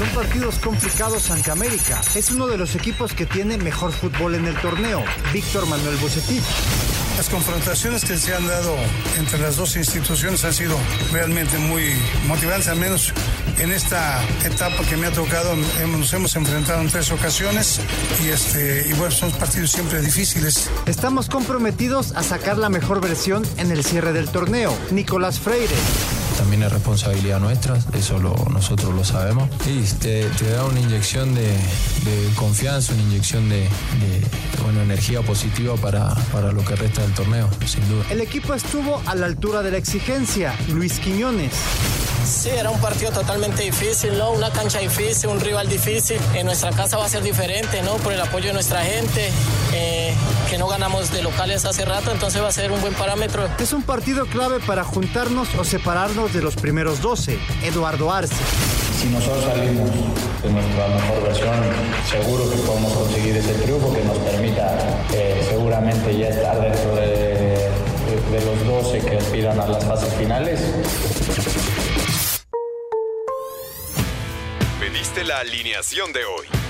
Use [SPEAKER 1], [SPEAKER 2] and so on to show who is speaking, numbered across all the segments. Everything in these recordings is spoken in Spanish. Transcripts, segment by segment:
[SPEAKER 1] Son partidos complicados ante América. Es uno de los equipos que tiene mejor fútbol en el torneo. Víctor Manuel Bucetich.
[SPEAKER 2] Las confrontaciones que se han dado entre las dos instituciones han sido realmente muy motivantes, al menos en esta etapa que me ha tocado. Nos hemos enfrentado en tres ocasiones y, este, y bueno, son partidos siempre difíciles.
[SPEAKER 1] Estamos comprometidos a sacar la mejor versión en el cierre del torneo. Nicolás Freire
[SPEAKER 3] también es responsabilidad nuestra, eso lo, nosotros lo sabemos. Y te, te da una inyección de, de, confianza, una inyección de, de bueno, energía positiva para, para lo que resta del torneo, sin duda.
[SPEAKER 1] El equipo estuvo a la altura de la exigencia. Luis Quiñones.
[SPEAKER 4] Sí, era un partido totalmente difícil, ¿no? Una cancha difícil, un rival difícil. En nuestra casa va a ser diferente, ¿no? Por el apoyo de nuestra gente, eh, que no ganamos de locales hace rato, entonces va a ser un buen parámetro.
[SPEAKER 1] Es un partido clave para juntarnos o separarnos de los primeros 12. Eduardo Arce.
[SPEAKER 5] Si nosotros salimos de nuestra mejor versión, seguro que podemos conseguir ese triunfo que nos permita eh, seguramente ya estar dentro de, de, de los 12 que aspiran a las fases finales.
[SPEAKER 6] Pediste la alineación de hoy.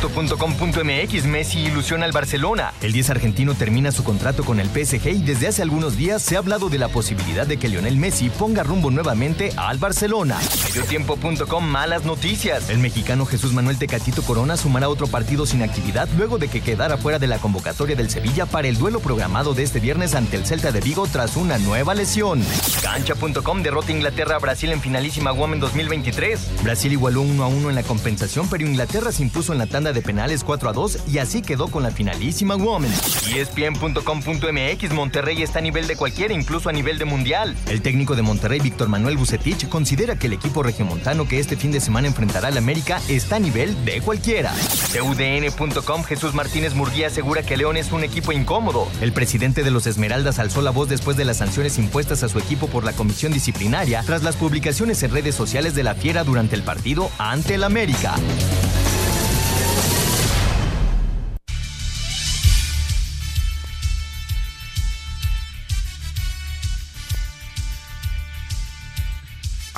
[SPEAKER 7] Esto.com.mx Messi ilusiona al Barcelona. El 10 argentino termina su contrato con el PSG y desde hace algunos días se ha hablado de la posibilidad de que Lionel Messi ponga rumbo nuevamente al Barcelona. Mediotiempo.com Malas noticias. El mexicano Jesús Manuel Tecatito Corona sumará otro partido sin actividad luego de que quedara fuera de la convocatoria del Sevilla para el duelo programado de este viernes ante el Celta de Vigo tras una nueva lesión. Cancha.com derrota Inglaterra a Brasil en finalísima Women 2023. Brasil igualó 1 a 1 en la compensación, pero Inglaterra se impuso en la tanda de penales 4 a 2 y así quedó con la finalísima Women. ESPN.com.mx Monterrey está a nivel de cualquiera, incluso a nivel de mundial. El técnico de Monterrey, Víctor Manuel Bucetich, considera que el equipo regiomontano que este fin de semana enfrentará al América está a nivel de cualquiera. CUDN.com Jesús Martínez Murguía asegura que León es un equipo incómodo. El presidente de los Esmeraldas alzó la voz después de las sanciones impuestas a su equipo por la comisión disciplinaria tras las publicaciones en redes sociales de la Fiera durante el partido ante el América.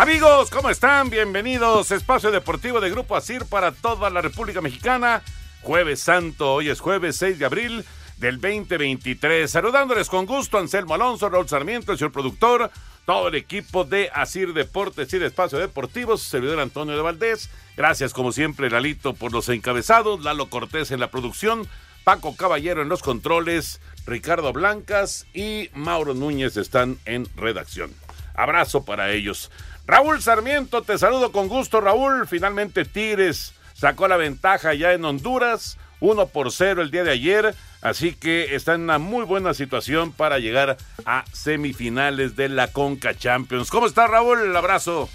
[SPEAKER 8] Amigos, ¿cómo están? Bienvenidos. Espacio Deportivo de Grupo Asir para toda la República Mexicana. Jueves Santo, hoy es jueves 6 de abril del 2023. Saludándoles con gusto Anselmo Alonso, Raúl Sarmiento, el señor productor, todo el equipo de Asir Deportes y de Espacio Deportivo, su servidor Antonio de Valdés. Gracias como siempre, Lalito, por los encabezados, Lalo Cortés en la producción, Paco Caballero en los controles, Ricardo Blancas y Mauro Núñez están en redacción. Abrazo para ellos. Raúl Sarmiento, te saludo con gusto, Raúl. Finalmente Tigres sacó la ventaja ya en Honduras, 1 por 0 el día de ayer, así que está en una muy buena situación para llegar a semifinales de la Conca Champions. ¿Cómo está Raúl? El abrazo.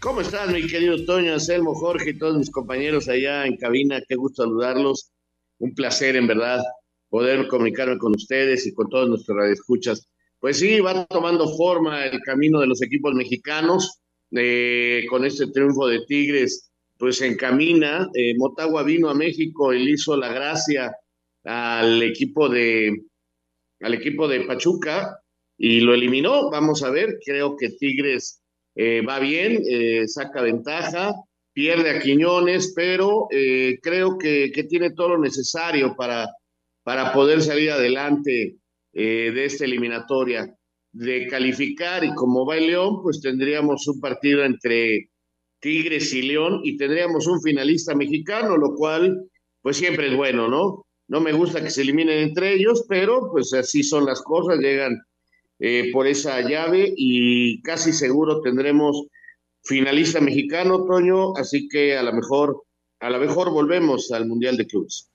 [SPEAKER 9] ¿Cómo estás, mi querido Toño, Anselmo, Jorge y todos mis compañeros allá en cabina? Qué gusto saludarlos. Un placer, en verdad, poder comunicarme con ustedes y con todos nuestros radioescuchas pues sí, va tomando forma el camino de los equipos mexicanos. Eh, con este triunfo de Tigres, pues se encamina. Eh, Motagua vino a México y le hizo la gracia al equipo de al equipo de Pachuca y lo eliminó. Vamos a ver, creo que Tigres eh, va bien, saca ventaja, pierde a Quiñones, pero creo que, que, tiene todo lo necesario para para poder salir adelante eh, de esta eliminatoria, de calificar y como va el León, pues tendríamos un partido entre Tigres y León y tendríamos un finalista mexicano, lo cual pues siempre es bueno, ¿no? No me gusta que se eliminen entre ellos, pero pues así son las cosas, llegan eh, por esa llave y casi seguro tendremos finalista mexicano, Toño, así que a lo mejor, a lo mejor volvemos al Mundial de Clubes.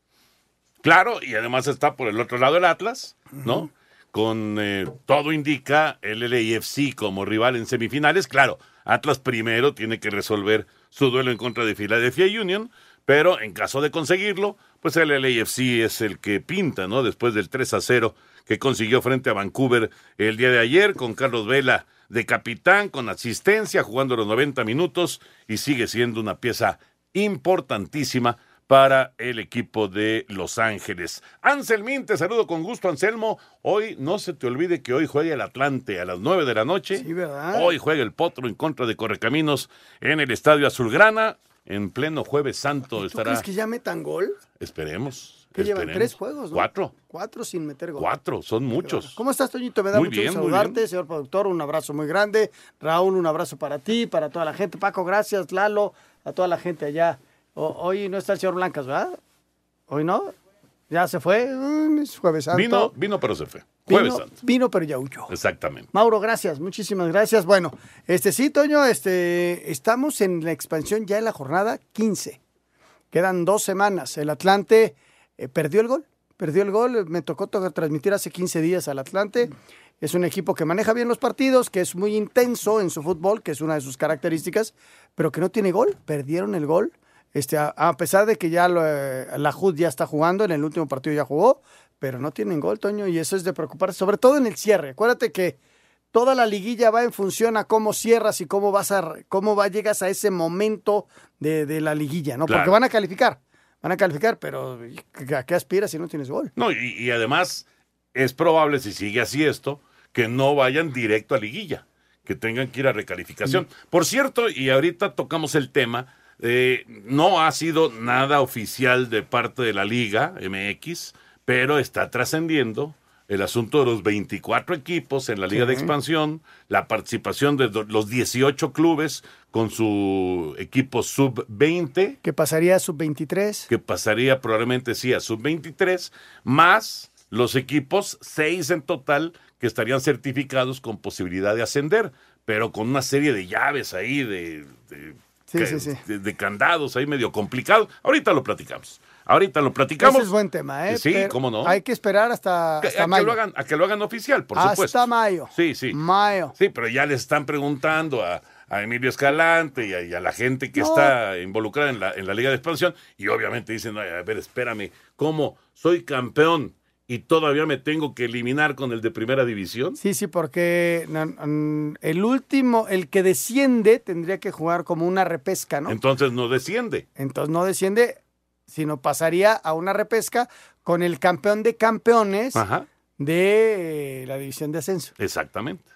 [SPEAKER 8] Claro, y además está por el otro lado el Atlas, ¿no? Con eh, todo indica el LAFC como rival en semifinales. Claro, Atlas primero tiene que resolver su duelo en contra de Philadelphia Union, pero en caso de conseguirlo, pues el LAFC es el que pinta, ¿no? Después del 3 a 0 que consiguió frente a Vancouver el día de ayer con Carlos Vela de capitán, con asistencia, jugando los 90 minutos y sigue siendo una pieza importantísima para el equipo de Los Ángeles. Anselmín, te saludo con gusto, Anselmo. Hoy no se te olvide que hoy juega el Atlante a las 9 de la noche.
[SPEAKER 10] Sí, ¿verdad?
[SPEAKER 8] Hoy juega el Potro en contra de Correcaminos en el Estadio Azulgrana. En pleno Jueves Santo
[SPEAKER 10] ¿Tú
[SPEAKER 8] estará.
[SPEAKER 10] crees que ya metan gol?
[SPEAKER 8] Esperemos.
[SPEAKER 10] Que llevan tres juegos, ¿no?
[SPEAKER 8] Cuatro.
[SPEAKER 10] Cuatro sin meter gol.
[SPEAKER 8] Cuatro, son muchos.
[SPEAKER 10] ¿Cómo estás, Toñito? Me da
[SPEAKER 8] Muy
[SPEAKER 10] mucho
[SPEAKER 8] bien,
[SPEAKER 10] saludarte,
[SPEAKER 8] bien.
[SPEAKER 10] señor productor. Un abrazo muy grande. Raúl, un abrazo para ti, para toda la gente. Paco, gracias. Lalo, a toda la gente allá. O- hoy no está el señor Blancas, ¿verdad? Hoy no. Ya se fue. Mm, Es jueves santo.
[SPEAKER 8] Vino, vino, pero se fue. Jueves
[SPEAKER 10] Vino-
[SPEAKER 8] Santo.
[SPEAKER 10] Vino, pero ya huyó.
[SPEAKER 8] Exactamente.
[SPEAKER 10] Mauro, gracias, muchísimas gracias. Bueno, este sí, Toño, este, estamos en la expansión ya en la jornada 15. Quedan dos semanas. El Atlante eh, perdió el gol, perdió el gol. Me tocó to- transmitir hace 15 días al Atlante. Es un equipo que maneja bien los partidos, que es muy intenso en su fútbol, que es una de sus características, pero que no tiene gol. Perdieron el gol. Este, a, a pesar de que ya lo, eh, la HUD ya está jugando, en el último partido ya jugó, pero no tienen gol, Toño, y eso es de preocuparse, sobre todo en el cierre. Acuérdate que toda la liguilla va en función a cómo cierras y cómo vas a cómo va llegas a ese momento de, de la liguilla, ¿no?
[SPEAKER 8] Claro.
[SPEAKER 10] Porque van a calificar, van a calificar, pero ¿a qué aspiras si no tienes gol?
[SPEAKER 8] No, y, y además es probable, si sigue así esto, que no vayan directo a liguilla, que tengan que ir a recalificación. Por cierto, y ahorita tocamos el tema, eh, no ha sido nada oficial de parte de la Liga MX, pero está trascendiendo el asunto de los 24 equipos en la Liga de. Expansión, la participación de los 18 clubes con su equipo sub-20
[SPEAKER 10] ¿Qué pasaría a sub-23?
[SPEAKER 8] que pasaría probablemente sí a sub-23, más los equipos, seis en total, que estarían certificados con posibilidad de ascender, pero con una serie de llaves ahí, de, de,
[SPEAKER 10] Sí, sí, sí.
[SPEAKER 8] de- de candados ahí medio complicado. Ahorita lo platicamos. Ahorita lo platicamos.
[SPEAKER 10] Ese es buen tema, ¿eh?
[SPEAKER 8] Sí,
[SPEAKER 10] Pero
[SPEAKER 8] cómo no.
[SPEAKER 10] Hay que esperar hasta,
[SPEAKER 8] Que-
[SPEAKER 10] hasta
[SPEAKER 8] a, que
[SPEAKER 10] mayo.
[SPEAKER 8] lo hagan, a que lo hagan oficial, por
[SPEAKER 10] hasta
[SPEAKER 8] supuesto.
[SPEAKER 10] mayo.
[SPEAKER 8] Sí, sí.
[SPEAKER 10] Mayo.
[SPEAKER 8] Sí, pero ya le están preguntando a, a Emilio Escalante y a, y a la gente que
[SPEAKER 10] No.
[SPEAKER 8] está involucrada en la, en la Liga de Expansión y obviamente dicen, "Ay, a ver, espérame, ¿cómo soy campeón y todavía me tengo que eliminar con el de primera división?
[SPEAKER 10] Sí, sí, porque mm, el último, el que desciende, tendría que jugar como una repesca, ¿no?
[SPEAKER 8] Entonces no desciende.
[SPEAKER 10] Entonces no desciende, sino pasaría a una repesca con el campeón de campeones
[SPEAKER 8] Ajá,
[SPEAKER 10] de eh, la división de ascenso.
[SPEAKER 8] exactamente.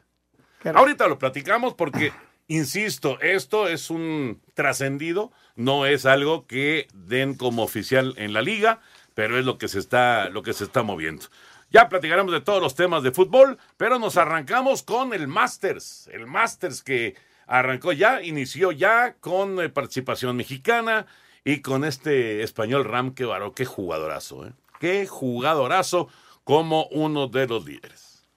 [SPEAKER 8] Ahorita lo platicamos porque, insisto, esto es un trascendido, no es algo que den como oficial en la liga, pero es lo que se está, lo que se está moviendo. Ya platicaremos de todos los temas de fútbol, pero nos arrancamos con el Masters. El Masters que arrancó ya, inició ya con eh, participación mexicana y con este español Ram, que varó, qué jugadorazo, ¿eh? Qué jugadorazo como uno de los líderes.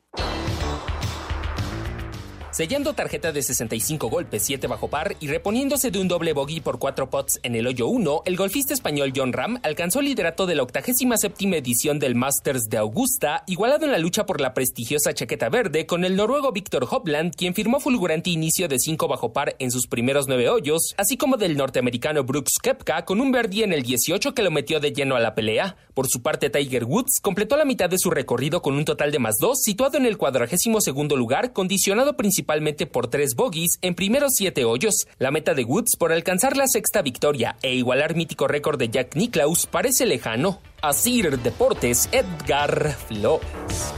[SPEAKER 11] Sellando tarjeta de 65 golpes, 7 bajo par y reponiéndose de un doble bogey por 4 pots en el hoyo 1, el golfista español John Ram alcanzó el liderato de la 87 edición del Masters de Augusta, igualado en la lucha por la prestigiosa chaqueta verde con el noruego Victor Hovland, quien firmó fulgurante inicio de 5 bajo par en sus primeros 9 hoyos, así como del norteamericano Brooks Koepka con un birdie en el 18 que lo metió de lleno a la pelea. Por su parte, Tiger Woods completó la mitad de su recorrido con un total de más 2, situado en el 42 segundo lugar, condicionado principalmente por tres bogies en primeros siete hoyos. La meta de Woods por alcanzar la sexta victoria e igualar mítico récord de Jack Nicklaus parece lejano. Asir Deportes, Edgar Flores.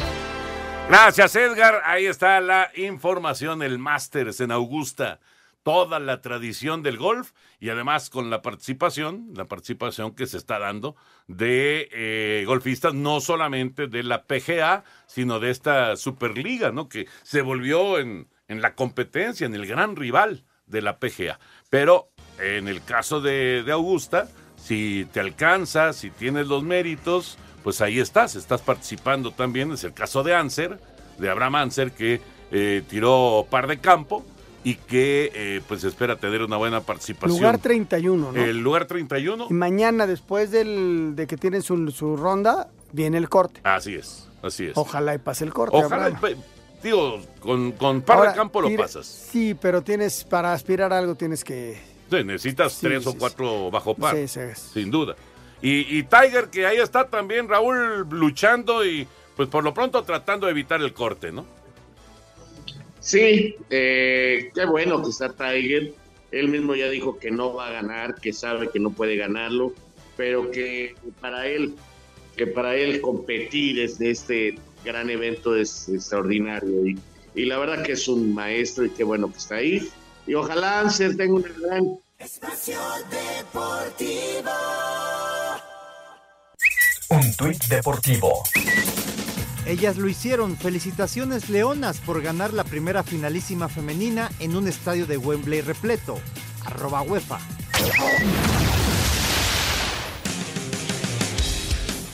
[SPEAKER 8] Gracias, Edgar. Ahí está la información, el Masters en Augusta. toda la tradición del golf y además con la participación, la participación que se está dando de eh, golfistas no solamente de la PGA, sino de esta Superliga, ¿no? Que se volvió en, en la competencia, en el gran rival de la PGA. Pero en el caso de, de Augusta, si te alcanza, si tienes los méritos, pues ahí estás, estás participando también. Es el caso de Anser, de Abraham Anser, que eh, tiró par de campo y que eh, pues espera tener una buena participación.
[SPEAKER 10] Lugar 31, ¿no?
[SPEAKER 8] El lugar 31.
[SPEAKER 10] Y mañana, después del, de que tienen su, su ronda, viene el corte.
[SPEAKER 8] Así es, así es.
[SPEAKER 10] Ojalá y pase el corte.
[SPEAKER 8] Ojalá,
[SPEAKER 10] Abraham.
[SPEAKER 8] y pa- digo, con, con par
[SPEAKER 10] Ahora,
[SPEAKER 8] de campo lo
[SPEAKER 10] tira-
[SPEAKER 8] pasas.
[SPEAKER 10] Sí, pero tienes, para aspirar a algo tienes que...
[SPEAKER 8] Sí, necesitas
[SPEAKER 10] Sí,
[SPEAKER 8] tres
[SPEAKER 10] sí,
[SPEAKER 8] o cuatro bajo par.
[SPEAKER 10] Sí, sí,
[SPEAKER 8] Sin duda. Y, y Tiger, que ahí está también, Raúl, luchando y pues por lo pronto tratando de evitar el corte, ¿no?
[SPEAKER 9] Sí, eh, qué bueno que está Tiger. Él mismo ya dijo que no va a ganar, que sabe que no puede ganarlo, pero que para él, que para él competir desde este gran evento es extraordinario. Y, y la verdad que es un maestro y qué bueno que está ahí. Y ojalá Anser tenga una gran
[SPEAKER 12] Espacio Deportivo.
[SPEAKER 13] Un tuit deportivo.
[SPEAKER 1] Ellas lo hicieron. Felicitaciones Leonas por ganar la primera finalísima femenina en un estadio de Wembley repleto. Arroba UEFA.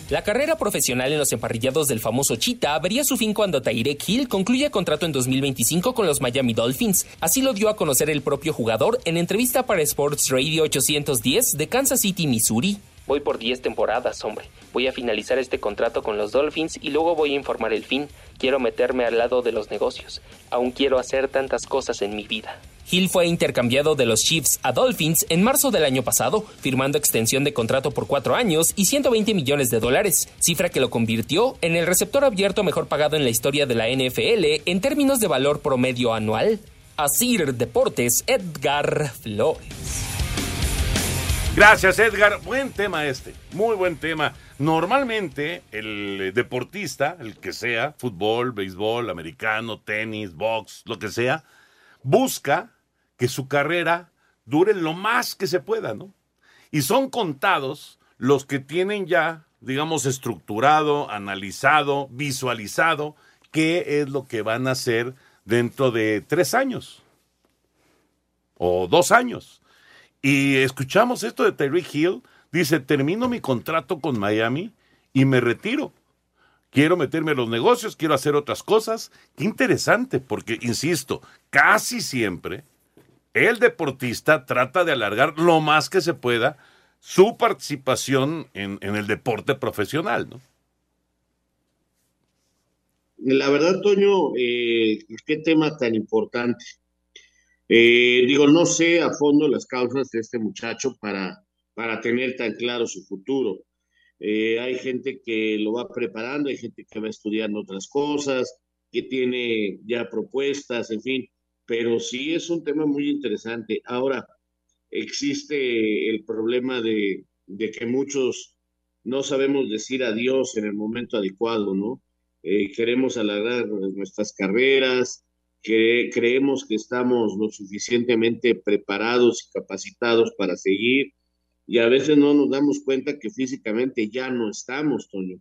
[SPEAKER 11] La carrera profesional en los emparrillados del famoso Cheetah vería su fin cuando Tyreek Hill concluya contrato en 2025 con los Miami Dolphins. Así lo dio a conocer el propio jugador en entrevista para Sports Radio 810 de Kansas City, Missouri. Voy por 10 temporadas, hombre. Voy a finalizar este contrato con los Dolphins y luego voy a informar el fin. Quiero meterme al lado de los negocios. Aún quiero hacer tantas cosas en mi vida. Hill fue intercambiado de los Chiefs a Dolphins en marzo del año pasado, firmando extensión de contrato por cuatro años y 120 millones de dólares, cifra que lo convirtió en el receptor abierto mejor pagado en la historia de la NFL en términos de valor promedio anual. Asir Deportes, Edgar Flores.
[SPEAKER 8] Gracias, Edgar. Buen tema este, muy buen tema. Normalmente el deportista, el que sea, fútbol, béisbol, americano, tenis, box, lo que sea, busca que su carrera dure lo más que se pueda, ¿no? Y son contados los que tienen ya, digamos, estructurado, analizado, visualizado qué es lo que van a hacer dentro de tres años o dos años. Y escuchamos esto de Tyreek Hill. Dice, termino mi contrato con Miami y me retiro. Quiero meterme a los negocios, quiero hacer otras cosas. Qué interesante, porque, insisto, casi siempre el deportista trata de alargar lo más que se pueda su participación en, el deporte profesional, ¿no?
[SPEAKER 9] La verdad, Toño, eh, qué tema tan importante. Eh, digo, no sé a fondo las causas de este muchacho para, para tener tan claro su futuro. Eh, hay gente que lo va preparando, hay gente que va estudiando otras cosas, que tiene ya propuestas, en fin, pero sí es un tema muy interesante. Ahora, existe el problema de, que muchos no sabemos decir adiós en el momento adecuado, ¿no? Eh, queremos alargar nuestras carreras, que creemos que estamos lo suficientemente preparados y capacitados para seguir, y a veces no nos damos cuenta que físicamente ya no estamos, Toño,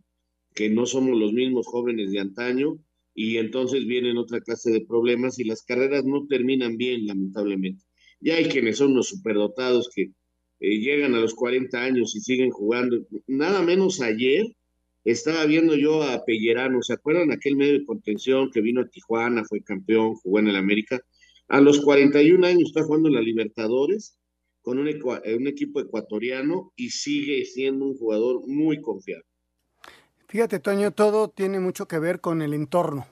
[SPEAKER 9] que no somos los mismos jóvenes de antaño, y entonces vienen otra clase de problemas y las carreras no terminan bien, lamentablemente. Ya hay quienes son los superdotados que eh, llegan a los 40 años y siguen jugando. Nada menos ayer estaba viendo yo a Pellerano, ¿se acuerdan aquel medio de contención que vino a Tijuana, fue campeón, jugó en el América? A los 41 años está jugando en la Libertadores con un, ecua- un equipo ecuatoriano y sigue siendo un jugador muy confiable.
[SPEAKER 10] Fíjate, Toño, todo tiene mucho que ver con el entorno,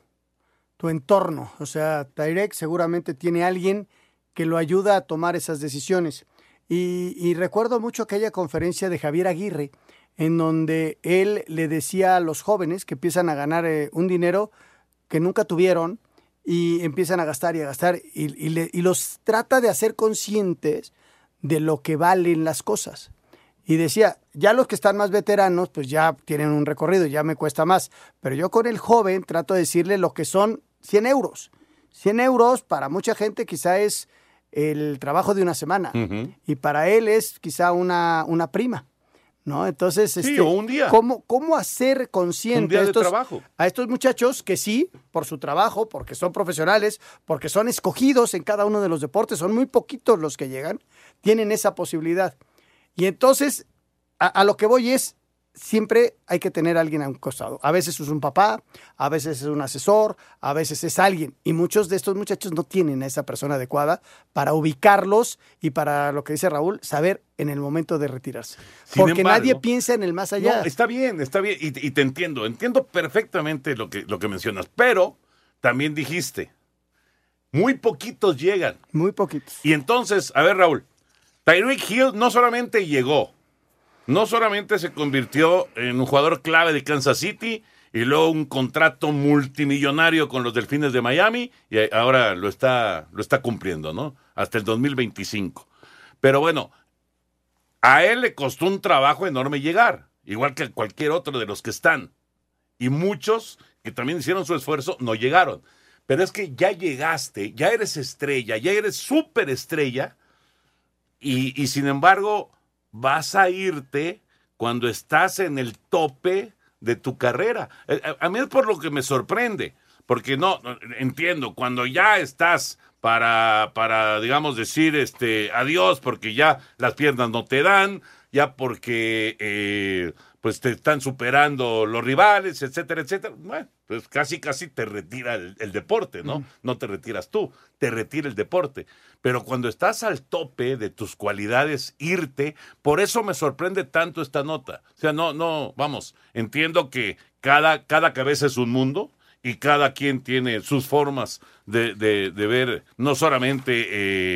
[SPEAKER 10] tu entorno. O sea, Tyrek seguramente tiene alguien que lo ayuda a tomar esas decisiones. Y, recuerdo mucho aquella conferencia de Javier Aguirre, en donde él le decía a los jóvenes que empiezan a ganar eh, un dinero que nunca tuvieron y empiezan a gastar y a gastar y le- y los trata de hacer conscientes de lo que valen las cosas. Y decía, ya los que están más veteranos, pues ya tienen un recorrido, ya me cuesta más. Pero yo con el joven trato de decirle lo que son 100 euros. 100 euros para mucha gente quizá es el trabajo de una semana. Y para él es quizá una, una prima. ¿No? Entonces,
[SPEAKER 8] Sí,
[SPEAKER 10] este,
[SPEAKER 8] o un día.
[SPEAKER 10] ¿cómo, ¿cómo hacer consciente a estos, a estos muchachos que sí, por su trabajo, porque son profesionales, porque son escogidos en cada uno de los deportes, son muy poquitos los que llegan, tienen esa posibilidad. Y entonces, a, a lo que voy es, siempre hay que tener a alguien a un costado. A veces es un papá, a veces es un asesor, a veces es alguien. Y muchos de estos muchachos no tienen a esa persona adecuada para ubicarlos y para, lo que dice Raúl, saber en el momento de retirarse.
[SPEAKER 8] Sin
[SPEAKER 10] Porque
[SPEAKER 8] embargo-
[SPEAKER 10] nadie piensa en el más allá.
[SPEAKER 8] No, está bien, está bien. Y, y te entiendo, entiendo perfectamente lo que, lo que mencionas. Pero también dijiste, muy poquitos llegan.
[SPEAKER 10] Muy poquitos.
[SPEAKER 8] Y entonces, a ver, Raúl, Tyreek Hill no solamente llegó, no solamente se convirtió en un jugador clave de Kansas City y luego un contrato multimillonario con los Delfines de Miami y ahora lo está, lo está cumpliendo, ¿no? Hasta el 2025. Pero bueno, a él le costó un trabajo enorme llegar, igual que a cualquier otro de los que están. Y muchos que también hicieron su esfuerzo no llegaron. Pero es que ya llegaste, ya eres estrella, ya eres súper estrella. Y, sin embargo, vas a irte cuando estás en el tope de tu carrera. Eh, A, a mí es por lo que me sorprende, porque no, no, entiendo, cuando ya estás para, para, digamos, decir este adiós, porque ya las piernas no te dan, ya porque eh, pues te están superando los rivales, etcétera, etcétera. Bueno, pues casi, casi te retira el, el deporte, ¿no? No te retiras tú, te retira el deporte. Pero cuando estás al tope de tus cualidades, irte, por eso me sorprende tanto esta nota. O sea, no, no, vamos, entiendo que cada, cada cabeza es un mundo y cada quien tiene sus formas de, de- de ver no solamente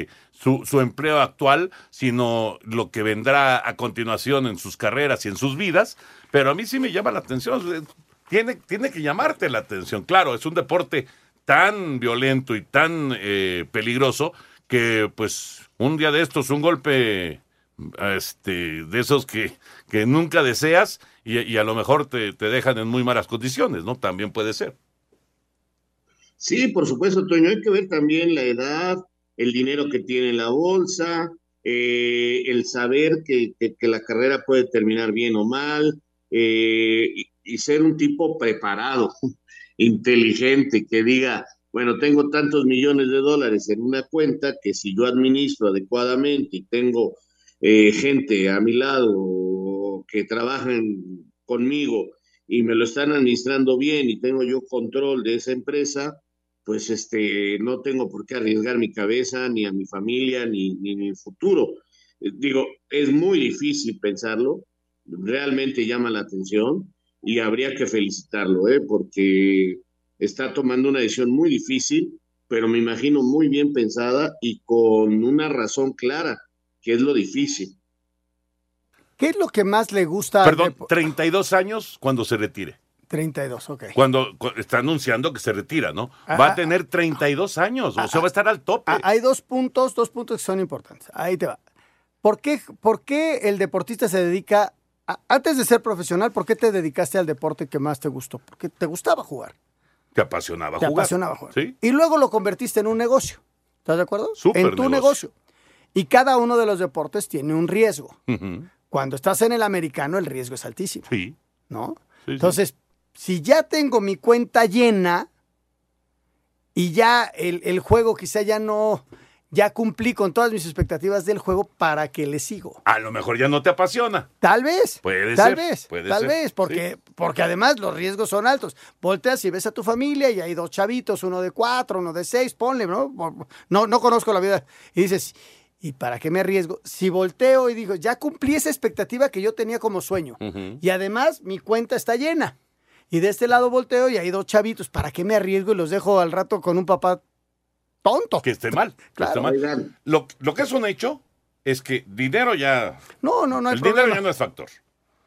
[SPEAKER 8] eh, su, su empleo actual, sino lo que vendrá a continuación en sus carreras y en sus vidas. Pero a mí sí me llama la atención. Tiene, tiene que llamarte la atención. Claro, es un deporte tan violento y tan eh, peligroso que pues un día de estos, un golpe este, de esos que, que nunca deseas y, y a lo mejor te, te dejan en muy malas condiciones, ¿no? También puede ser.
[SPEAKER 9] Sí, por supuesto, Toño. Hay que ver también la edad, el dinero que tiene en la bolsa, eh, el saber que, que- que la carrera puede terminar bien o mal, eh, y, y ser un tipo preparado, inteligente, que diga, bueno, tengo tantos millones de dólares en una cuenta que si yo administro adecuadamente y tengo eh, gente a mi lado que trabajan conmigo y me lo están administrando bien y tengo yo control de esa empresa, pues este, no tengo por qué arriesgar mi cabeza, ni a mi familia, ni, ni mi futuro. Eh, Digo, es muy difícil pensarlo, realmente llama la atención y habría que felicitarlo, ¿eh? porque está tomando una decisión muy difícil, pero me imagino muy bien pensada y con una razón clara, que es lo difícil.
[SPEAKER 10] ¿Qué es lo que más le gusta?
[SPEAKER 8] Perdón,
[SPEAKER 10] depo-
[SPEAKER 8] 32 años cuando se retire.
[SPEAKER 10] 32, ok.
[SPEAKER 8] Cuando cu- está anunciando que se retira, ¿no?
[SPEAKER 10] Ah,
[SPEAKER 8] Va
[SPEAKER 10] ah,
[SPEAKER 8] a tener 32 años, o sea, va a estar al tope.
[SPEAKER 10] Ah, Hay dos puntos, dos puntos que son importantes. Ahí te va. ¿Por qué, por qué el deportista se dedica, a- antes de ser profesional, por qué te dedicaste al deporte que más te gustó? Porque te gustaba jugar,
[SPEAKER 8] Te apasionaba
[SPEAKER 10] te
[SPEAKER 8] jugar.
[SPEAKER 10] apasionaba jugar.
[SPEAKER 8] Sí.
[SPEAKER 10] Y luego lo convertiste en un negocio. ¿Estás de acuerdo?
[SPEAKER 8] Súper
[SPEAKER 10] en tu
[SPEAKER 8] negocio.
[SPEAKER 10] negocio. Y cada uno de los deportes tiene un riesgo. Cuando estás en el americano, el riesgo es altísimo.
[SPEAKER 8] Sí.
[SPEAKER 10] ¿No?
[SPEAKER 8] sí.
[SPEAKER 10] Entonces, si ya tengo mi cuenta llena y ya el, el juego quizá ya no, ya cumplí con todas mis expectativas del juego, ¿para qué le sigo?
[SPEAKER 8] A lo mejor ya no te apasiona.
[SPEAKER 10] Tal vez.
[SPEAKER 8] Puede
[SPEAKER 10] tal
[SPEAKER 8] ser,
[SPEAKER 10] vez.
[SPEAKER 8] puede
[SPEAKER 10] tal
[SPEAKER 8] ser,
[SPEAKER 10] vez, porque, porque además los riesgos son altos. Volteas y ves a tu familia y hay dos chavitos, uno de cuatro, uno de seis, ponle, ¿no? No, no conozco la vida. Y dices, ¿y para qué me arriesgo? Si volteo y digo, ya cumplí esa expectativa que yo tenía como sueño. Y además mi cuenta está llena. Y de este lado volteo y hay dos chavitos. ¿Para qué me arriesgo y los dejo al rato con un papá tonto?
[SPEAKER 8] Que esté mal. que
[SPEAKER 10] Claro.
[SPEAKER 8] esté mal. Lo, lo que es un hecho es que dinero ya.
[SPEAKER 10] No, no, no hay
[SPEAKER 8] el dinero ya no es factor.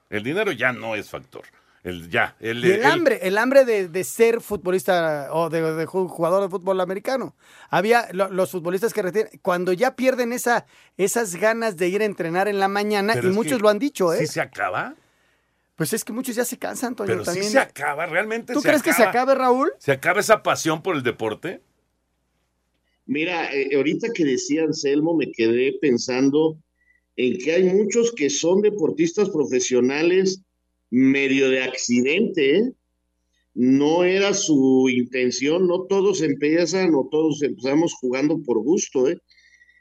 [SPEAKER 8] El dinero ya no es factor. El ya. El,
[SPEAKER 10] Y el
[SPEAKER 8] el-
[SPEAKER 10] hambre, el hambre de, de ser futbolista o de, de ju- jugador de fútbol americano. Había lo- los futbolistas que retienen, cuando ya pierden esa, esas ganas de ir a entrenar en la mañana,
[SPEAKER 8] Pero
[SPEAKER 10] y muchos
[SPEAKER 8] que
[SPEAKER 10] lo han dicho, ¿eh?
[SPEAKER 8] ¿Sí se acaba?
[SPEAKER 10] Pues es que muchos ya se cansan, Toño,
[SPEAKER 8] Pero
[SPEAKER 10] también.
[SPEAKER 8] sí se acaba, realmente
[SPEAKER 10] ¿Tú
[SPEAKER 8] se
[SPEAKER 10] crees que se acabe, Raúl?
[SPEAKER 8] ¿Se acaba esa pasión por el deporte?
[SPEAKER 9] Mira, eh, ahorita que decía Anselmo, me quedé pensando en que hay muchos que son deportistas profesionales medio de accidente, ¿eh? no era su intención, no todos empiezan o todos empezamos jugando por gusto. ¿eh?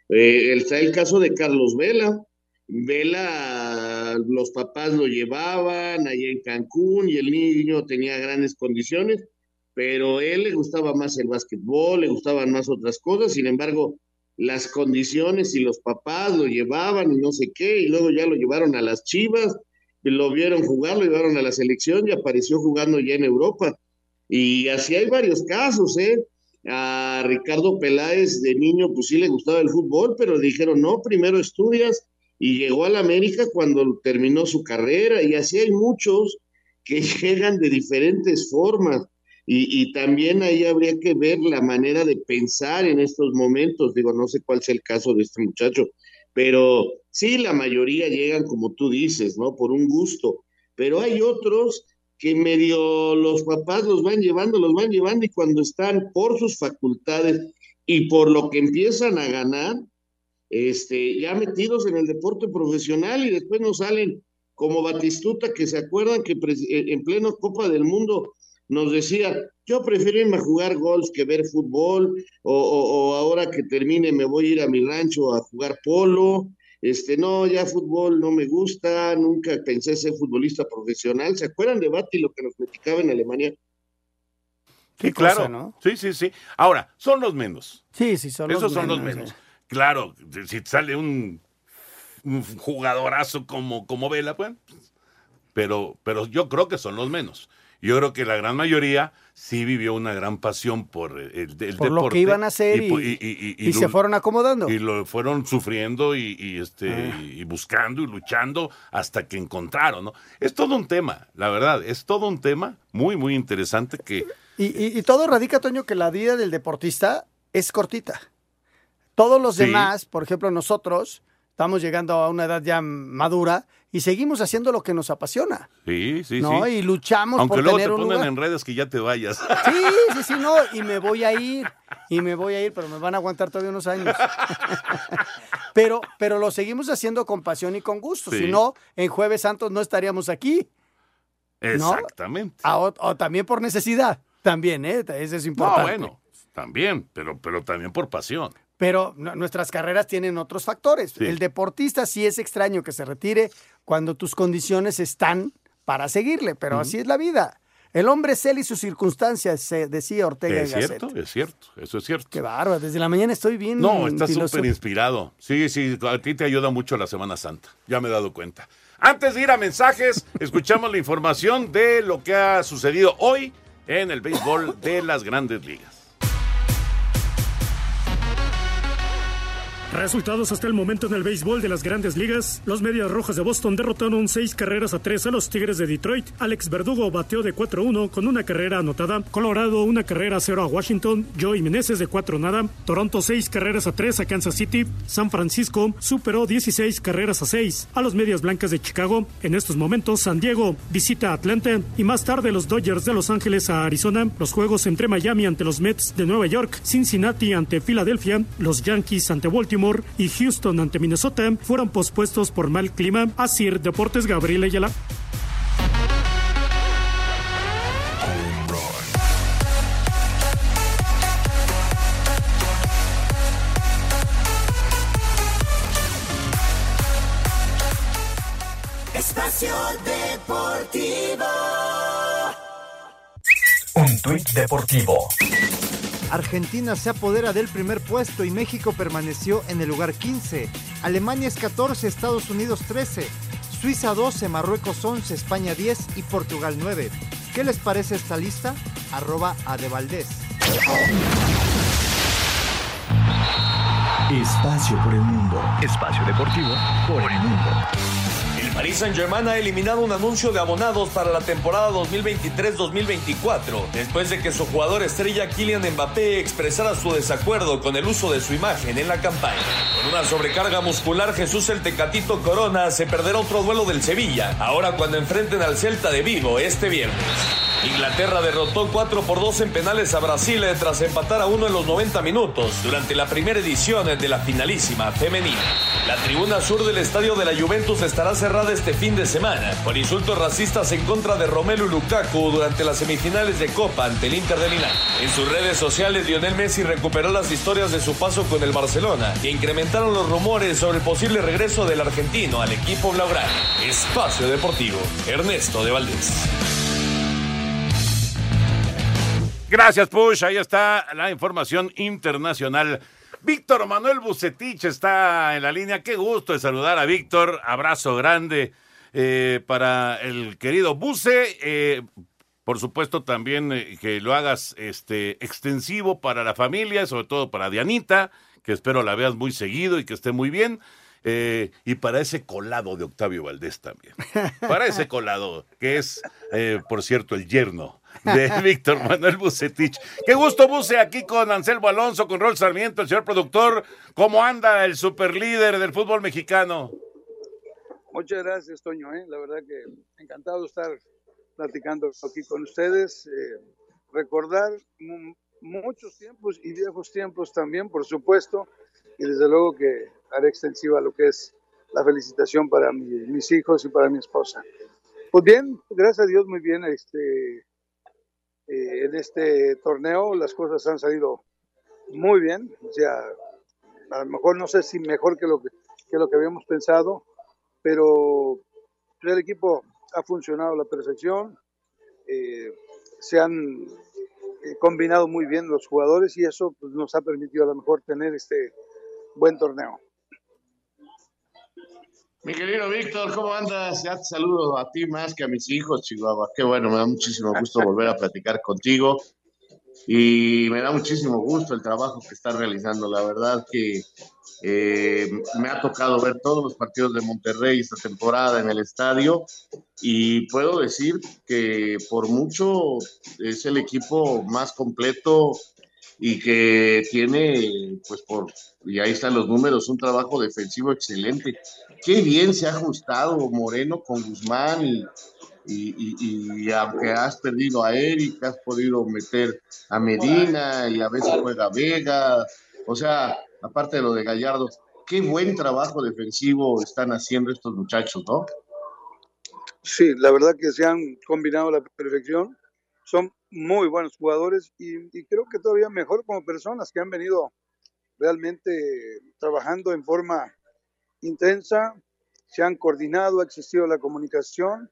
[SPEAKER 9] Eh, está el caso de Carlos Vela. Vela, los papás lo llevaban allá en Cancún y el niño tenía grandes condiciones, pero él le gustaba más el básquetbol, le gustaban más otras cosas, sin embargo, las condiciones y los papás lo llevaban y no sé qué, y luego ya lo llevaron a las Chivas, lo vieron jugar, lo llevaron a la selección y apareció jugando ya en Europa. Y así hay varios casos, ¿eh? A Ricardo Peláez de niño, pues sí le gustaba el fútbol, pero dijeron, no, primero estudias, y llegó a la América cuando terminó su carrera, y así hay muchos que llegan de diferentes formas. Y, y, también ahí habría que ver la manera de pensar en estos momentos. Digo, no sé cuál sea el caso de este muchacho, pero sí, la mayoría llegan, como tú dices, ¿no? Por un gusto, pero hay otros que medio los papás los van llevando, los van llevando y cuando están por sus facultades y por lo que empiezan a ganar, este, ya metidos en el deporte profesional y después nos salen como Batistuta, que se acuerdan que en pleno Copa del Mundo nos decía, yo prefiero irme a jugar golf que ver fútbol, o, o, o, ahora que termine me voy a ir a mi rancho a jugar polo, este, no, ya fútbol no me gusta, nunca pensé ser futbolista profesional. ¿Se acuerdan de Bati lo que nos platicaba en Alemania?
[SPEAKER 8] Sí, claro. ¿no? Sí, sí, sí. Ahora, son los menos.
[SPEAKER 10] Sí, sí, son
[SPEAKER 8] Esos
[SPEAKER 10] los
[SPEAKER 8] son
[SPEAKER 10] menos.
[SPEAKER 8] los menos. Claro, si sale un, un jugadorazo como, como Vela, pues, pero, pero yo creo que son los menos. Yo creo que la gran mayoría sí vivió una gran pasión por el, el
[SPEAKER 10] Por
[SPEAKER 8] deporte.
[SPEAKER 10] lo que iban a hacer y,
[SPEAKER 8] y- y- y-
[SPEAKER 10] y se fueron acomodando.
[SPEAKER 8] Y lo fueron sufriendo y, y, este,
[SPEAKER 10] Ah.
[SPEAKER 8] y buscando y luchando hasta que encontraron, ¿no? Es todo un tema, la verdad, es todo un tema muy, muy interesante que
[SPEAKER 10] Y, y- y todo radica, Toño, que la vida del deportista es cortita. Todos los
[SPEAKER 8] Sí.
[SPEAKER 10] demás, por ejemplo, nosotros, estamos llegando a una edad ya madura y seguimos haciendo lo que nos apasiona.
[SPEAKER 8] sí, sí,
[SPEAKER 10] ¿no?
[SPEAKER 8] sí.
[SPEAKER 10] Y luchamos
[SPEAKER 8] Aunque
[SPEAKER 10] por
[SPEAKER 8] luego
[SPEAKER 10] tener
[SPEAKER 8] te
[SPEAKER 10] un lugar.
[SPEAKER 8] en redes que ya te vayas.
[SPEAKER 10] Sí, sí, sí, no, y me voy a ir, y me voy a ir, pero me van a aguantar todavía unos años. pero, pero lo seguimos haciendo con pasión y con gusto.
[SPEAKER 8] Sí.
[SPEAKER 10] Si no, en Jueves Santos no estaríamos aquí. ¿no?
[SPEAKER 8] Exactamente.
[SPEAKER 10] Ah, O, o también por necesidad, también, ¿eh? Eso es
[SPEAKER 8] No,
[SPEAKER 10] importante.
[SPEAKER 8] bueno, también, pero, pero también por pasión.
[SPEAKER 10] Pero nuestras carreras tienen otros factores.
[SPEAKER 8] Sí.
[SPEAKER 10] El deportista sí es extraño que se retire cuando tus condiciones están para seguirle, pero así es la vida. El hombre es él y sus circunstancias, se decía Ortega
[SPEAKER 8] Es
[SPEAKER 10] y
[SPEAKER 8] cierto, es cierto, eso es cierto.
[SPEAKER 10] Qué bárbaro, desde la mañana estoy bien.
[SPEAKER 8] No, estás súper inspirado. Sí, sí, a ti te ayuda mucho la Semana Santa. Ya me he dado cuenta. Antes de ir a mensajes, escuchamos la información de lo que ha sucedido hoy en el béisbol de las grandes ligas.
[SPEAKER 14] Resultados hasta el momento en el béisbol de las grandes ligas. Los Medias Rojas de Boston derrotaron seis carreras a tres a los Tigres de Detroit. Alex Verdugo bateó de 4-1 con una carrera anotada. Colorado una carrera a cero a Washington. Joey Meneses de 4 nada. Toronto seis carreras a tres a Kansas City. San Francisco superó 16 carreras a 6 a los Medias Blancas de Chicago. En estos momentos San Diego visita a Atlanta y más tarde los Dodgers de Los Ángeles a Arizona. Los juegos entre Miami ante los Mets de Nueva York, Cincinnati ante Filadelfia, los Yankees ante Baltimore y Houston ante Minnesota fueron pospuestos por mal clima. Así Deportes Gabriel Ayala.
[SPEAKER 12] Espacio Deportivo.
[SPEAKER 13] Un tuit deportivo.
[SPEAKER 1] Argentina se apodera del primer puesto y México permaneció en el lugar 15. Alemania es 14, Estados Unidos 13, Suiza 12, Marruecos 11, España 10 y Portugal 9. ¿Qué les parece esta lista? Arroba Adevaldez.
[SPEAKER 7] Espacio por el mundo. Espacio deportivo por el mundo.
[SPEAKER 15] Paris Saint-Germain ha eliminado un anuncio de abonados para la temporada 2023-2024, después de que su jugador estrella Kylian Mbappé expresara su desacuerdo con el uso de su imagen en la campaña. Con una sobrecarga muscular, Jesús el Tecatito Corona se perderá otro duelo del Sevilla, ahora cuando enfrenten al Celta de Vigo este viernes. Inglaterra derrotó 4 por 2 en penales a Brasil eh, tras empatar a uno en los 90 minutos durante la primera edición de la finalísima femenina. La tribuna sur del estadio de la Juventus estará cerrada este fin de semana por insultos racistas en contra de Romelu Lukaku durante las semifinales de Copa ante el Inter de Milán. En sus redes sociales, Lionel Messi recuperó las historias de su paso con el Barcelona e incrementaron los rumores sobre el posible regreso del argentino al equipo blaugrana. Espacio Deportivo, Ernesto de Valdés.
[SPEAKER 8] Gracias, Push. Ahí está la información internacional. Víctor Manuel Bucetich está en la línea. Qué gusto de saludar a Víctor. Abrazo grande eh, para el querido Buce. Eh, por supuesto, también eh, que lo hagas este, extensivo para la familia, sobre todo para Dianita, que espero la veas muy seguido y que esté muy bien. y para ese colado de Octavio Valdés también. Para ese colado, que es, por cierto, el yerno de Víctor Manuel Bucetich. Qué gusto, Buce, aquí con Anselmo Alonso, con Rol Sarmiento, el señor productor. ¿Cómo anda el superlíder del fútbol mexicano?
[SPEAKER 16] Muchas gracias, Toño. ¿eh? La verdad que encantado de estar platicando aquí con ustedes. Eh, recordar muchos tiempos y viejos tiempos también, por supuesto. Y desde luego que haré extensiva lo que es la felicitación para mis hijos y para mi esposa. Pues bien, gracias a Dios, muy bien. Este, eh, en este torneo las cosas han salido muy bien, o sea, a lo mejor no sé si mejor que lo que, lo que habíamos pensado, pero el equipo ha funcionado a la perfección, eh, se han eh, combinado muy bien los jugadores y eso pues, nos ha permitido a lo mejor tener este buen torneo.
[SPEAKER 9] Mi querido Víctor, ¿cómo andas? Ya te saludo a ti más que a mis hijos, Chihuahua. Qué bueno, me da muchísimo gusto volver a platicar contigo. Y me da muchísimo gusto el trabajo que estás realizando. La verdad que eh, me ha tocado ver todos los partidos de Monterrey esta temporada en el estadio y puedo decir que por mucho es el equipo más completo y que tiene, pues por, y ahí están los números, un trabajo defensivo excelente. Qué bien se ha ajustado Moreno con Guzmán y, aunque has perdido a Eric, has podido meter a Medina y a veces juega Vega, o sea, aparte de lo de Gallardo, qué buen trabajo defensivo están haciendo estos muchachos, ¿no?
[SPEAKER 16] Sí, la verdad que se han combinado a la perfección, son muy buenos jugadores y, creo que todavía mejor como personas que han venido realmente trabajando en forma intensa, se han coordinado, ha existido la comunicación